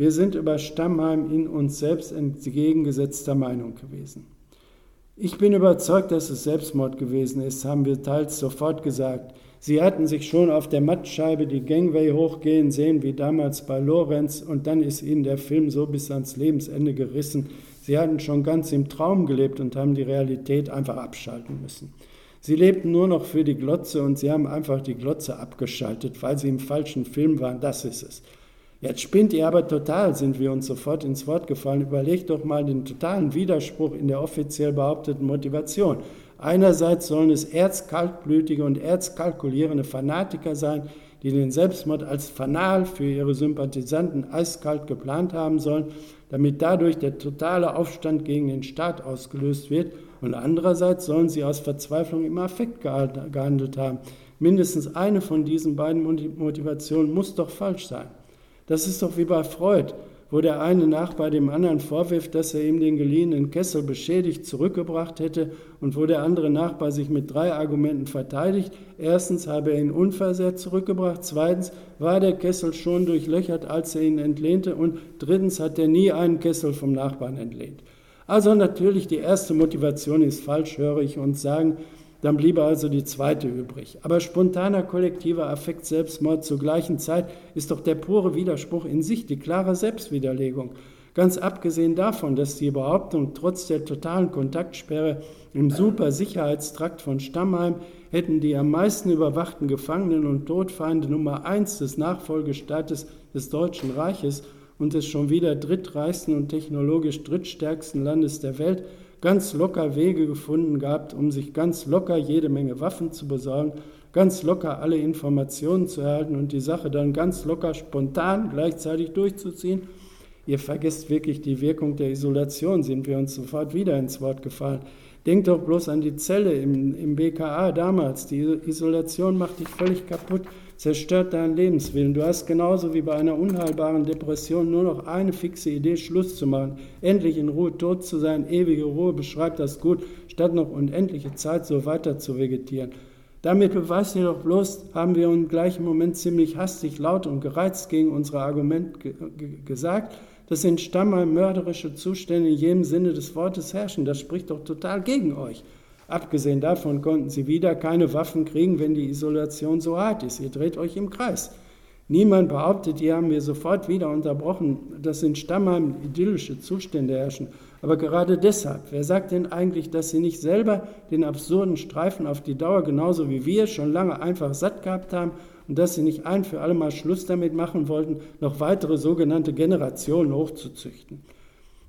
Wir sind über Stammheim in uns selbst entgegengesetzter Meinung gewesen. Ich bin überzeugt, dass es Selbstmord gewesen ist, haben wir teils sofort gesagt. Sie hatten sich schon auf der Mattscheibe die Gangway hochgehen sehen, wie damals bei Lorenz, und dann ist ihnen der Film so bis ans Lebensende gerissen. Sie hatten schon ganz im Traum gelebt und haben die Realität einfach abschalten müssen. Sie lebten nur noch für die Glotze und sie haben einfach die Glotze abgeschaltet, weil sie im falschen Film waren. Das ist es. Jetzt spinnt ihr aber total, sind wir uns sofort ins Wort gefallen. Überlegt doch mal den totalen Widerspruch in der offiziell behaupteten Motivation. Einerseits sollen es erzkaltblütige und erzkalkulierende Fanatiker sein, die den Selbstmord als Fanal für ihre Sympathisanten eiskalt geplant haben sollen, damit dadurch der totale Aufstand gegen den Staat ausgelöst wird. Und andererseits sollen sie aus Verzweiflung im Affekt gehandelt haben. Mindestens eine von diesen beiden Motivationen muss doch falsch sein. Das ist doch wie bei Freud, wo der eine Nachbar dem anderen vorwirft, dass er ihm den geliehenen Kessel beschädigt zurückgebracht hätte und wo der andere Nachbar sich mit drei Argumenten verteidigt. Erstens habe er ihn unversehrt zurückgebracht, zweitens war der Kessel schon durchlöchert, als er ihn entlehnte und drittens hat er nie einen Kessel vom Nachbarn entlehnt. Also natürlich die erste Motivation ist falsch, höre ich uns sagen, dann bliebe also die zweite übrig. Aber spontaner kollektiver Affekt Selbstmord zur gleichen Zeit ist doch der pure Widerspruch in sich, die klare Selbstwiderlegung. Ganz abgesehen davon, dass die Behauptung, trotz der totalen Kontaktsperre im Supersicherheitstrakt von Stammheim hätten die am meisten überwachten Gefangenen und Todfeinde Nummer eins des Nachfolgestaates des Deutschen Reiches und des schon wieder drittreichsten und technologisch drittstärksten Landes der Welt ganz locker Wege gefunden gehabt, um sich ganz locker jede Menge Waffen zu besorgen, ganz locker alle Informationen zu erhalten und die Sache dann ganz locker spontan gleichzeitig durchzuziehen. Ihr vergesst wirklich die Wirkung der Isolation, sind wir uns sofort wieder ins Wort gefallen. Denkt doch bloß an die Zelle im, im BKA damals. Die Isolation macht dich völlig kaputt zerstört deinen Lebenswillen. Du hast genauso wie bei einer unheilbaren Depression nur noch eine fixe Idee, Schluss zu machen, endlich in Ruhe tot zu sein. Ewige Ruhe beschreibt das gut, statt noch unendliche Zeit so weiter zu vegetieren. Damit beweist ihr doch bloß, haben wir im gleichen Moment ziemlich hastig, laut und gereizt gegen unsere Argumente gesagt, dass in Stammheim mörderische Zustände in jedem Sinne des Wortes herrschen. Das spricht doch total gegen euch. Abgesehen davon konnten sie wieder keine Waffen kriegen, wenn die Isolation so hart ist. Ihr dreht euch im Kreis. Niemand behauptet, die haben wir sofort wieder unterbrochen, dass in Stammheim idyllische Zustände herrschen. Aber gerade deshalb, wer sagt denn eigentlich, dass sie nicht selber den absurden Streifen auf die Dauer genauso wie wir schon lange einfach satt gehabt haben und dass sie nicht ein für alle Mal Schluss damit machen wollten, noch weitere sogenannte Generationen hochzuzüchten?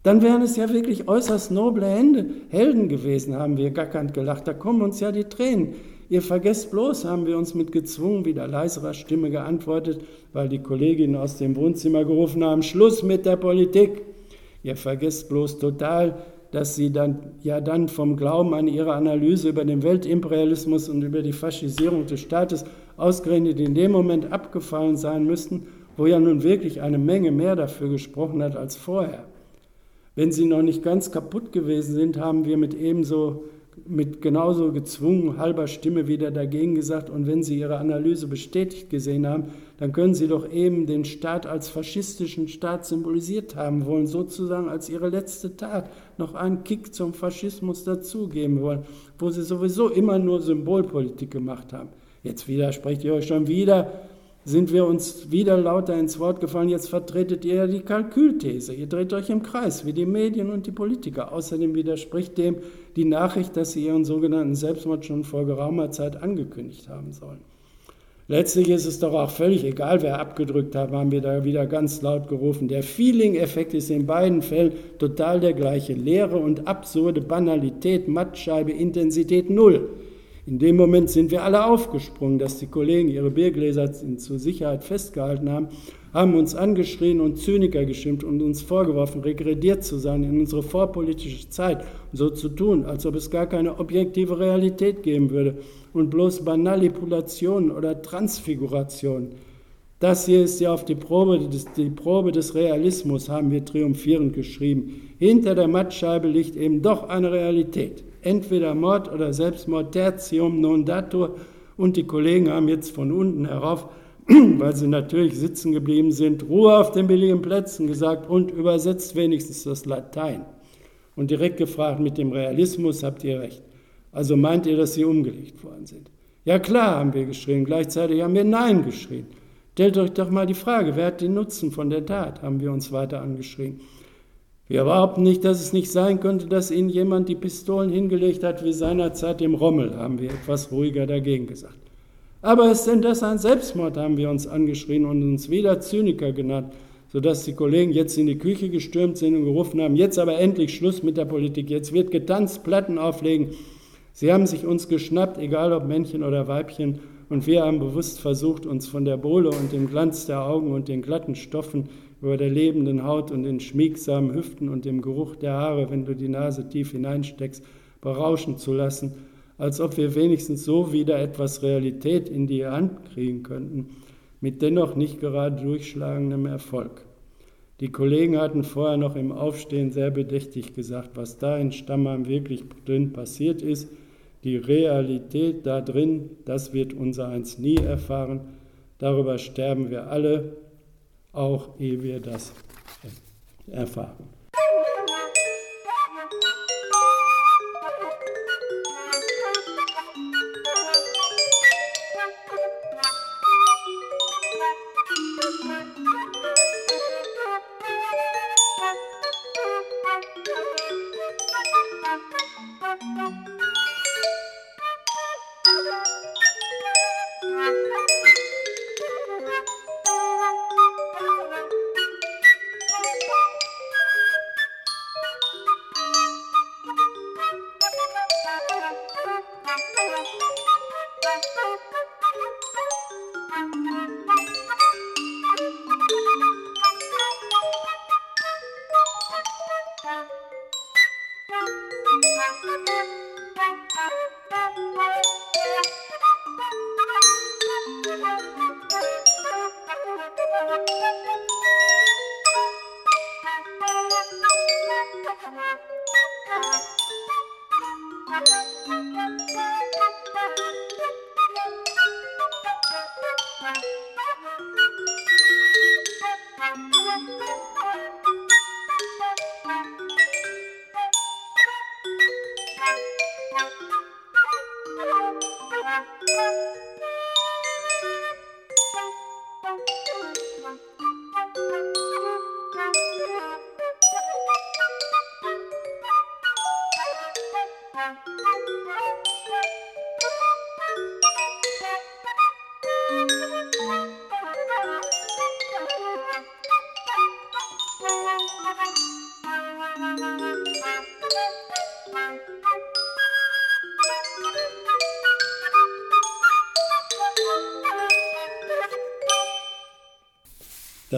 Dann wären es ja wirklich äußerst noble Hände, Helden gewesen, haben wir gackernd gelacht. Da kommen uns ja die Tränen. Ihr vergesst bloß, haben wir uns mit gezwungen, wieder leiserer Stimme geantwortet, weil die Kolleginnen aus dem Wohnzimmer gerufen haben, Schluss mit der Politik. Ihr vergesst bloß total, dass sie dann ja dann vom Glauben an ihre Analyse über den Weltimperialismus und über die Faschisierung des Staates ausgerechnet in dem Moment abgefallen sein müssten, wo ja nun wirklich eine Menge mehr dafür gesprochen hat als vorher. Wenn sie noch nicht ganz kaputt gewesen sind, haben wir mit ebenso, mit genauso gezwungen halber Stimme wieder dagegen gesagt. Und wenn sie ihre Analyse bestätigt gesehen haben, dann können sie doch eben den Staat als faschistischen Staat symbolisiert haben wollen, sozusagen als ihre letzte Tat noch einen Kick zum Faschismus dazugeben wollen, wo sie sowieso immer nur Symbolpolitik gemacht haben. Jetzt widersprecht ihr euch schon wieder sind wir uns wieder lauter ins Wort gefallen. Jetzt vertretet ihr die Kalkülthese. Ihr dreht euch im Kreis, wie die Medien und die Politiker. Außerdem widerspricht dem die Nachricht, dass sie ihren sogenannten Selbstmord schon vor geraumer Zeit angekündigt haben sollen. Letztlich ist es doch auch völlig egal, wer abgedrückt hat, haben wir da wieder ganz laut gerufen. Der Feeling-Effekt ist in beiden Fällen total der gleiche. Leere und absurde Banalität, Mattscheibe, Intensität null. In dem Moment sind wir alle aufgesprungen, dass die Kollegen ihre Biergläser zur Sicherheit festgehalten haben, haben uns angeschrien und Zyniker geschimpft und uns vorgeworfen, regrediert zu sein in unsere vorpolitische Zeit so zu tun, als ob es gar keine objektive Realität geben würde und bloß Manipulationen oder Transfigurationen. Das hier ist ja auf die Probe, des, die Probe des Realismus, haben wir triumphierend geschrieben. Hinter der Mattscheibe liegt eben doch eine Realität. Entweder Mord oder Selbstmord, tertium non datur. Und die Kollegen haben jetzt von unten herauf, weil sie natürlich sitzen geblieben sind, Ruhe auf den billigen Plätzen gesagt und übersetzt wenigstens das Latein. Und direkt gefragt, mit dem Realismus habt ihr recht. Also meint ihr, dass sie umgelegt worden sind? Ja klar, haben wir geschrieben. Gleichzeitig haben wir Nein geschrieben. Stellt euch doch mal die Frage, wer hat den Nutzen von der Tat, haben wir uns weiter angeschrien. Wir behaupten nicht, dass es nicht sein könnte, dass Ihnen jemand die Pistolen hingelegt hat wie seinerzeit dem Rommel, haben wir etwas ruhiger dagegen gesagt. Aber ist denn das ein Selbstmord, haben wir uns angeschrien und uns wieder Zyniker genannt, sodass die Kollegen jetzt in die Küche gestürmt sind und gerufen haben, jetzt aber endlich Schluss mit der Politik, jetzt wird getanzt, Platten auflegen. Sie haben sich uns geschnappt, egal ob Männchen oder Weibchen, und wir haben bewusst versucht, uns von der Bohle und dem Glanz der Augen und den glatten Stoffen über der lebenden Haut und den schmiegsamen Hüften und dem Geruch der Haare, wenn du die Nase tief hineinsteckst, berauschen zu lassen, als ob wir wenigstens so wieder etwas Realität in die Hand kriegen könnten, mit dennoch nicht gerade durchschlagendem Erfolg. Die Kollegen hatten vorher noch im Aufstehen sehr bedächtig gesagt, was da in Stammheim wirklich drin passiert ist, die Realität da drin, das wird unser eins nie erfahren. Darüber sterben wir alle, auch ehe wir das erfahren. Thank you.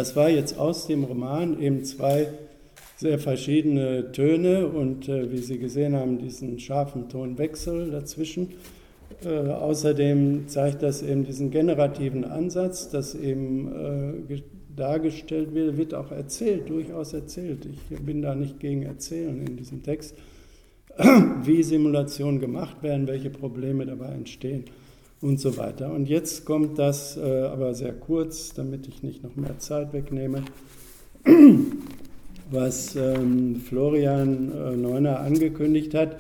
Das war jetzt aus dem Roman eben zwei sehr verschiedene Töne und äh, wie Sie gesehen haben, diesen scharfen Tonwechsel dazwischen. Äh, außerdem zeigt das eben diesen generativen Ansatz, dass eben äh, dargestellt wird, wird auch erzählt, durchaus erzählt. Ich bin da nicht gegen Erzählen in diesem Text, wie Simulationen gemacht werden, welche Probleme dabei entstehen und so weiter. Und jetzt kommt das äh, aber sehr kurz, damit ich nicht noch mehr Zeit wegnehme, was ähm, Florian äh, Neuner angekündigt hat,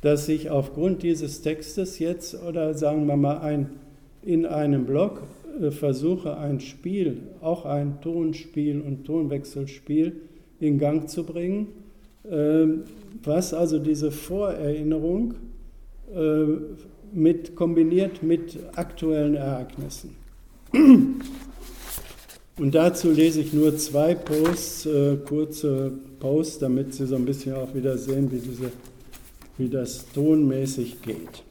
dass ich aufgrund dieses Textes jetzt oder sagen wir mal ein, in einem Blog äh, versuche, ein Spiel, auch ein Tonspiel und Tonwechselspiel in Gang zu bringen, äh, was also diese Vorerinnerung äh, mit, kombiniert mit aktuellen Ereignissen. Und dazu lese ich nur zwei Posts, äh, kurze Posts, damit Sie so ein bisschen auch wieder sehen, wie, diese, wie das tonmäßig geht.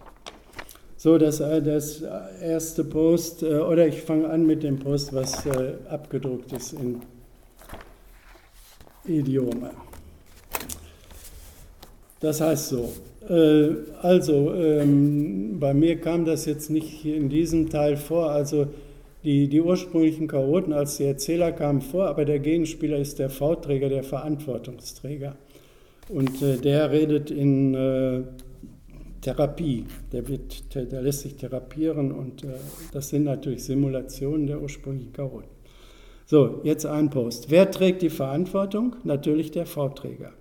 So, das, äh, das erste Post, äh, oder ich fange an mit dem Post, was äh, abgedruckt ist in Idiome. Das heißt so, also, ähm, bei mir kam das jetzt nicht in diesem Teil vor. Also, Die, die ursprünglichen Chaoten als die Erzähler kamen vor, aber der Gegenspieler ist der V-Träger, der Verantwortungsträger. Und äh, der redet in äh, Therapie, der, wird, der, lässt sich therapieren und äh, das sind natürlich Simulationen der ursprünglichen Chaoten. So, jetzt ein Post. Wer trägt die Verantwortung? Natürlich der V-Träger.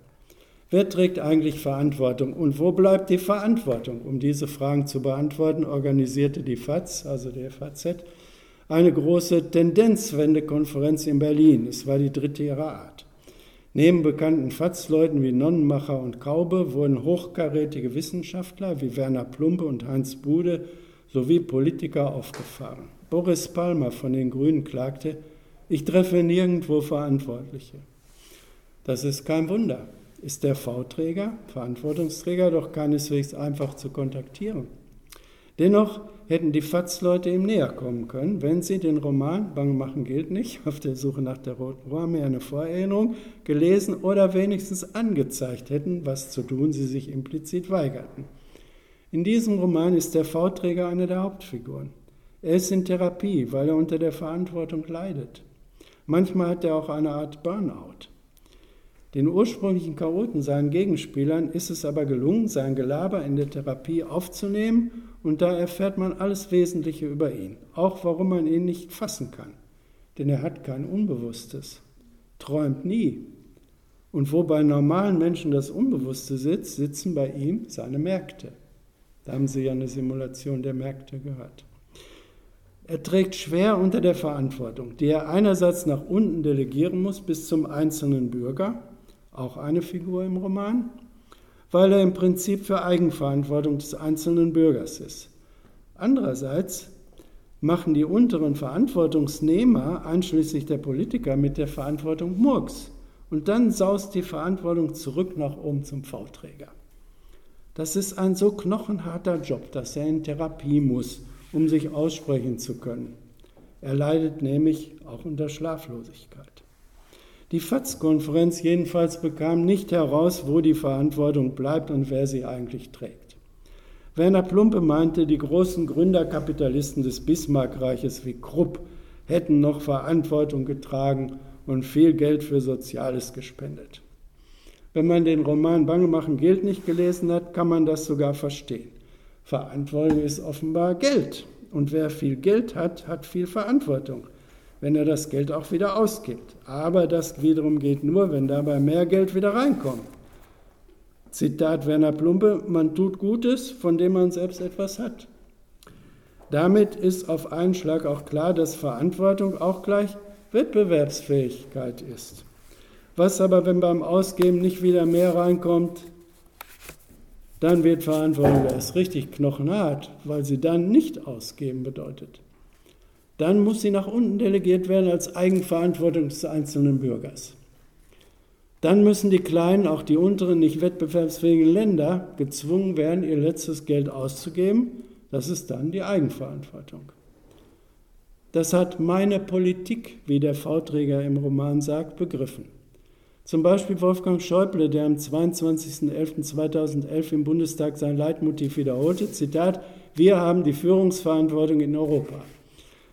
Wer trägt eigentlich Verantwortung und wo bleibt die Verantwortung? Um diese Fragen zu beantworten, organisierte die FAZ, also die FAZ, eine große Tendenzwendekonferenz in Berlin. Es war die dritte ihrer Art. Neben bekannten FAZ-Leuten wie Nonnenmacher und Kaube wurden hochkarätige Wissenschaftler wie Werner Plumpe und Heinz Bude sowie Politiker aufgefahren. Boris Palmer von den Grünen klagte, ich treffe nirgendwo Verantwortliche. Das ist kein Wunder. Ist der V-Träger, Verantwortungsträger, doch keineswegs einfach zu kontaktieren. Dennoch hätten die FATS-Leute ihm näher kommen können, wenn sie den Roman Bange machen gilt nicht, auf der Suche nach der Roten Armee eine Vorerinnerung gelesen oder wenigstens angezeigt hätten, was zu tun sie sich implizit weigerten. In diesem Roman ist der V-Träger eine der Hauptfiguren. Er ist in Therapie, weil er unter der Verantwortung leidet. Manchmal hat er auch eine Art Burnout. Den ursprünglichen Chaoten, seinen Gegenspielern, ist es aber gelungen, sein Gelaber in der Therapie aufzunehmen und da erfährt man alles Wesentliche über ihn, auch warum man ihn nicht fassen kann. Denn er hat kein Unbewusstes, träumt nie. Und wo bei normalen Menschen das Unbewusste sitzt, sitzen bei ihm seine Märkte. Da haben Sie ja eine Simulation der Märkte gehört. Er trägt schwer unter der Verantwortung, die er einerseits nach unten delegieren muss bis zum einzelnen Bürger, auch eine Figur im Roman, weil er im Prinzip für Eigenverantwortung des einzelnen Bürgers ist. Andererseits machen die unteren Verantwortungsnehmer, einschließlich der Politiker, mit der Verantwortung Murks. Und dann saust die Verantwortung zurück nach oben zum V-Träger. Das ist ein so knochenharter Job, dass er in Therapie muss, um sich aussprechen zu können. Er leidet nämlich auch unter Schlaflosigkeit. Die FATS-Konferenz jedenfalls bekam nicht heraus, wo die Verantwortung bleibt und wer sie eigentlich trägt. Werner Plumpe meinte, die großen Gründerkapitalisten des Bismarckreiches wie Krupp hätten noch Verantwortung getragen und viel Geld für Soziales gespendet. Wenn man den Roman Bange machen Geld nicht gelesen hat, kann man das sogar verstehen. Verantwortung ist offenbar Geld. Und wer viel Geld hat, hat viel Verantwortung wenn er das Geld auch wieder ausgibt. Aber das wiederum geht nur, wenn dabei mehr Geld wieder reinkommt. Zitat Werner Plumpe, man tut Gutes, von dem man selbst etwas hat. Damit ist auf einen Schlag auch klar, dass Verantwortung auch gleich Wettbewerbsfähigkeit ist. Was aber, wenn beim Ausgeben nicht wieder mehr reinkommt, dann wird Verantwortung erst richtig knochenhart, weil sie dann nicht ausgeben bedeutet dann muss sie nach unten delegiert werden als Eigenverantwortung des einzelnen Bürgers. Dann müssen die kleinen, auch die unteren, nicht wettbewerbsfähigen Länder gezwungen werden, ihr letztes Geld auszugeben. Das ist dann die Eigenverantwortung. Das hat meine Politik, wie der V-Träger im Roman sagt, begriffen. Zum Beispiel Wolfgang Schäuble, der am 22.11.2011 im Bundestag sein Leitmotiv wiederholte, Zitat, wir haben die Führungsverantwortung in Europa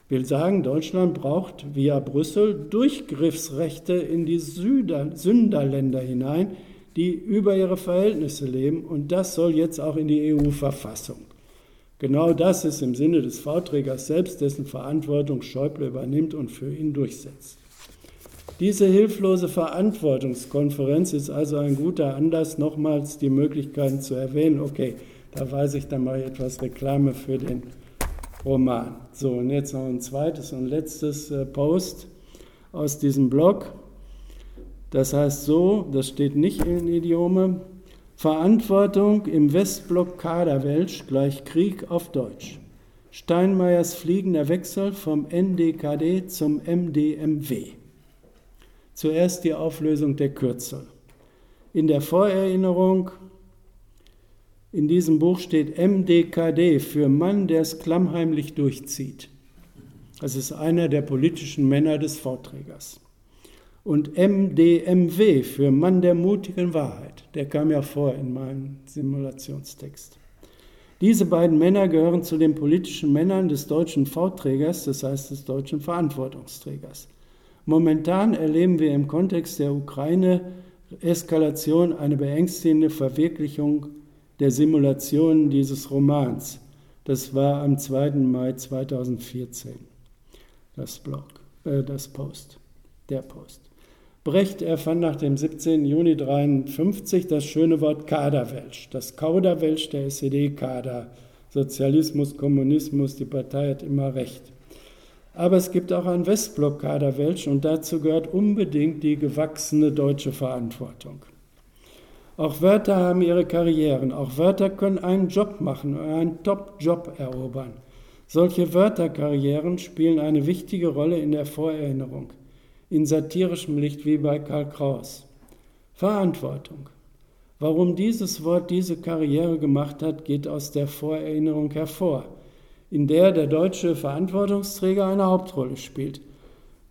will sagen, Deutschland braucht via Brüssel Durchgriffsrechte in die Süder, Sünderländer hinein, die über ihre Verhältnisse leben. Und das soll jetzt auch in die EU-Verfassung. Genau das ist im Sinne des V-Trägers selbst, dessen Verantwortung Schäuble übernimmt und für ihn durchsetzt. Diese hilflose Verantwortungskonferenz ist also ein guter Anlass, nochmals die Möglichkeiten zu erwähnen. Okay, da weise ich dann mal etwas Reklame für den Roman. So, und jetzt noch ein zweites und letztes äh, Post aus diesem Blog. Das heißt so, das steht nicht in Idiome, Verantwortung im Westblock Kaderwelsch gleich Krieg auf Deutsch. Steinmeiers fliegender Wechsel vom NDKD zum MDMW. Zuerst die Auflösung der Kürzel. In der Vorerinnerung in diesem Buch steht MDKD für Mann, der es klammheimlich durchzieht. Das ist einer der politischen Männer des Vorträgers. Und MDMW für Mann der mutigen Wahrheit. Der kam ja vor in meinem Simulationstext. Diese beiden Männer gehören zu den politischen Männern des deutschen V-Trägers, das heißt des deutschen Verantwortungsträgers. Momentan erleben wir im Kontext der Ukraine-Eskalation eine beängstigende Verwirklichung der Simulationen dieses Romans. Das war am 2. Mai 2014, das Blog, äh, das Post, der Post. Brecht erfand nach dem 17. Juni 1953 das schöne Wort Kaderwelsch, das Kauderwelsch der SED-Kader. Sozialismus, Kommunismus, die Partei hat immer recht. Aber es gibt auch ein Westblock-Kaderwelsch und dazu gehört unbedingt die gewachsene deutsche Verantwortung. Auch Wörter haben ihre Karrieren, auch Wörter können einen Job machen, einen Top-Job erobern. Solche Wörterkarrieren spielen eine wichtige Rolle in der Vorerinnerung in satirischem Licht wie bei Karl Kraus. Verantwortung. Warum dieses Wort diese Karriere gemacht hat, geht aus der Vorerinnerung hervor, in der der deutsche Verantwortungsträger eine Hauptrolle spielt.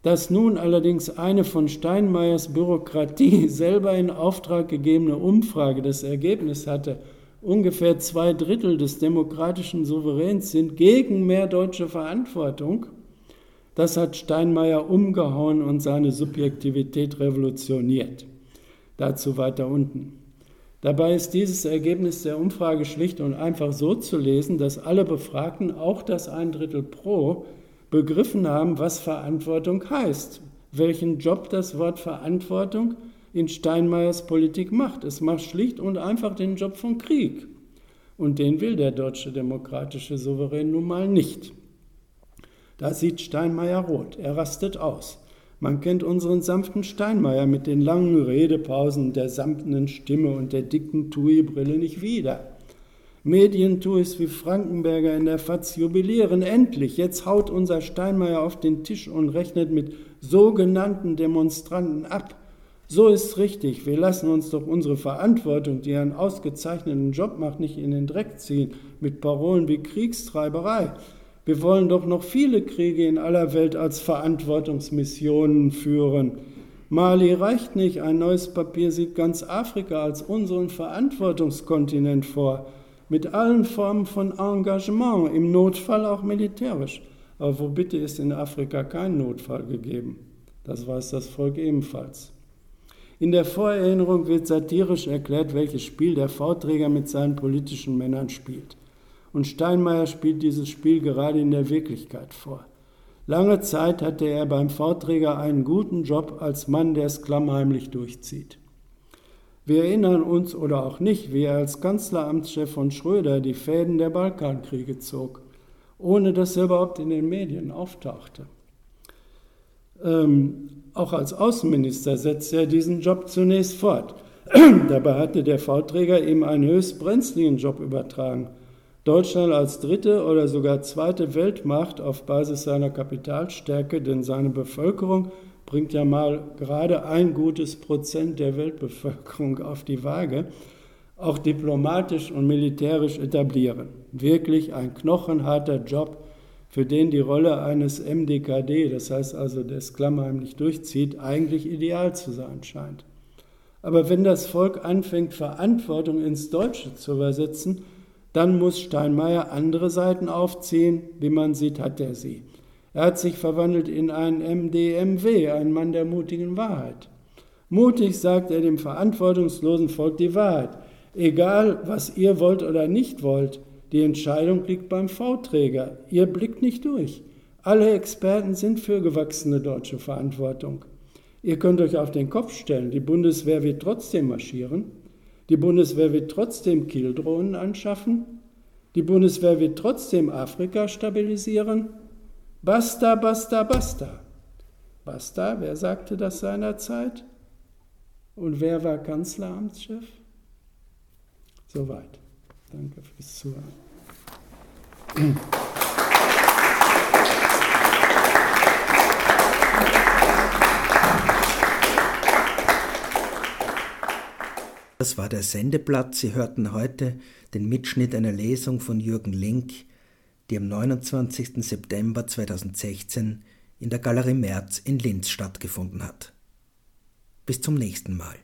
Dass nun allerdings eine von Steinmeiers Bürokratie selber in Auftrag gegebene Umfrage das Ergebnis hatte, ungefähr zwei Drittel des demokratischen Souveräns sind gegen mehr deutsche Verantwortung, das hat Steinmeier umgehauen und seine Subjektivität revolutioniert. Dazu weiter unten. Dabei ist dieses Ergebnis der Umfrage schlicht und einfach so zu lesen, dass alle Befragten, auch das ein Drittel pro, begriffen haben, was Verantwortung heißt, welchen Job das Wort Verantwortung in Steinmeiers Politik macht. Es macht schlicht und einfach den Job von Krieg. Und den will der deutsche demokratische Souverän nun mal nicht. Da sieht Steinmeier rot, er rastet aus. Man kennt unseren sanften Steinmeier mit den langen Redepausen, der samtenen Stimme und der dicken Tui-Brille nicht wieder. Medientuis wie Frankenberger in der FAZ jubilieren endlich. Jetzt haut unser Steinmeier auf den Tisch und rechnet mit sogenannten Demonstranten ab. So ist richtig. Wir lassen uns doch unsere Verantwortung, die einen ausgezeichneten Job macht, nicht in den Dreck ziehen mit Parolen wie Kriegstreiberei. Wir wollen doch noch viele Kriege in aller Welt als Verantwortungsmissionen führen. Mali reicht nicht. Ein neues Papier sieht ganz Afrika als unseren Verantwortungskontinent vor, mit allen Formen von Engagement, im Notfall auch militärisch. Aber wo bitte ist in Afrika kein Notfall gegeben? Das weiß das Volk ebenfalls. In der Vorerinnerung wird satirisch erklärt, welches Spiel der V-Träger mit seinen politischen Männern spielt. Und Steinmeier spielt dieses Spiel gerade in der Wirklichkeit vor. Lange Zeit hatte er beim Vorträger einen guten Job als Mann, der es klammheimlich durchzieht. Wir erinnern uns oder auch nicht, wie er als Kanzleramtschef von Schröder die Fäden der Balkankriege zog, ohne dass er überhaupt in den Medien auftauchte. Ähm, auch als Außenminister setzte er diesen Job zunächst fort. Dabei hatte der V-Träger ihm einen höchst brenzligen Job übertragen – Deutschland als dritte oder sogar zweite Weltmacht auf Basis seiner Kapitalstärke, denn seine Bevölkerung bringt ja mal gerade ein gutes Prozent der Weltbevölkerung auf die Waage, auch diplomatisch und militärisch etablieren. Wirklich ein knochenharter Job, für den die Rolle eines MDKD, das heißt also des klammheimlich durchzieht, eigentlich ideal zu sein scheint. Aber wenn das Volk anfängt, Verantwortung ins Deutsche zu übersetzen, dann muss Steinmeier andere Seiten aufziehen, wie man sieht, hat er sie. Er hat sich verwandelt in einen MDMW, einen Mann der mutigen Wahrheit. Mutig sagt er dem verantwortungslosen Volk die Wahrheit. Egal, was ihr wollt oder nicht wollt, die Entscheidung liegt beim V-Träger. Ihr blickt nicht durch. Alle Experten sind für gewachsene deutsche Verantwortung. Ihr könnt euch auf den Kopf stellen, die Bundeswehr wird trotzdem marschieren. Die Bundeswehr wird trotzdem Kieldrohnen anschaffen. Die Bundeswehr wird trotzdem Afrika stabilisieren. Basta, basta, basta. Basta, wer sagte das seinerzeit? Und wer war Kanzleramtschef? Soweit. Danke fürs Zuhören. Das war der Sendeblatt. Sie hörten heute den Mitschnitt einer Lesung von Jürgen Link, die am 29. September 2016 in der Galerie Merz in Linz stattgefunden hat. Bis zum nächsten Mal.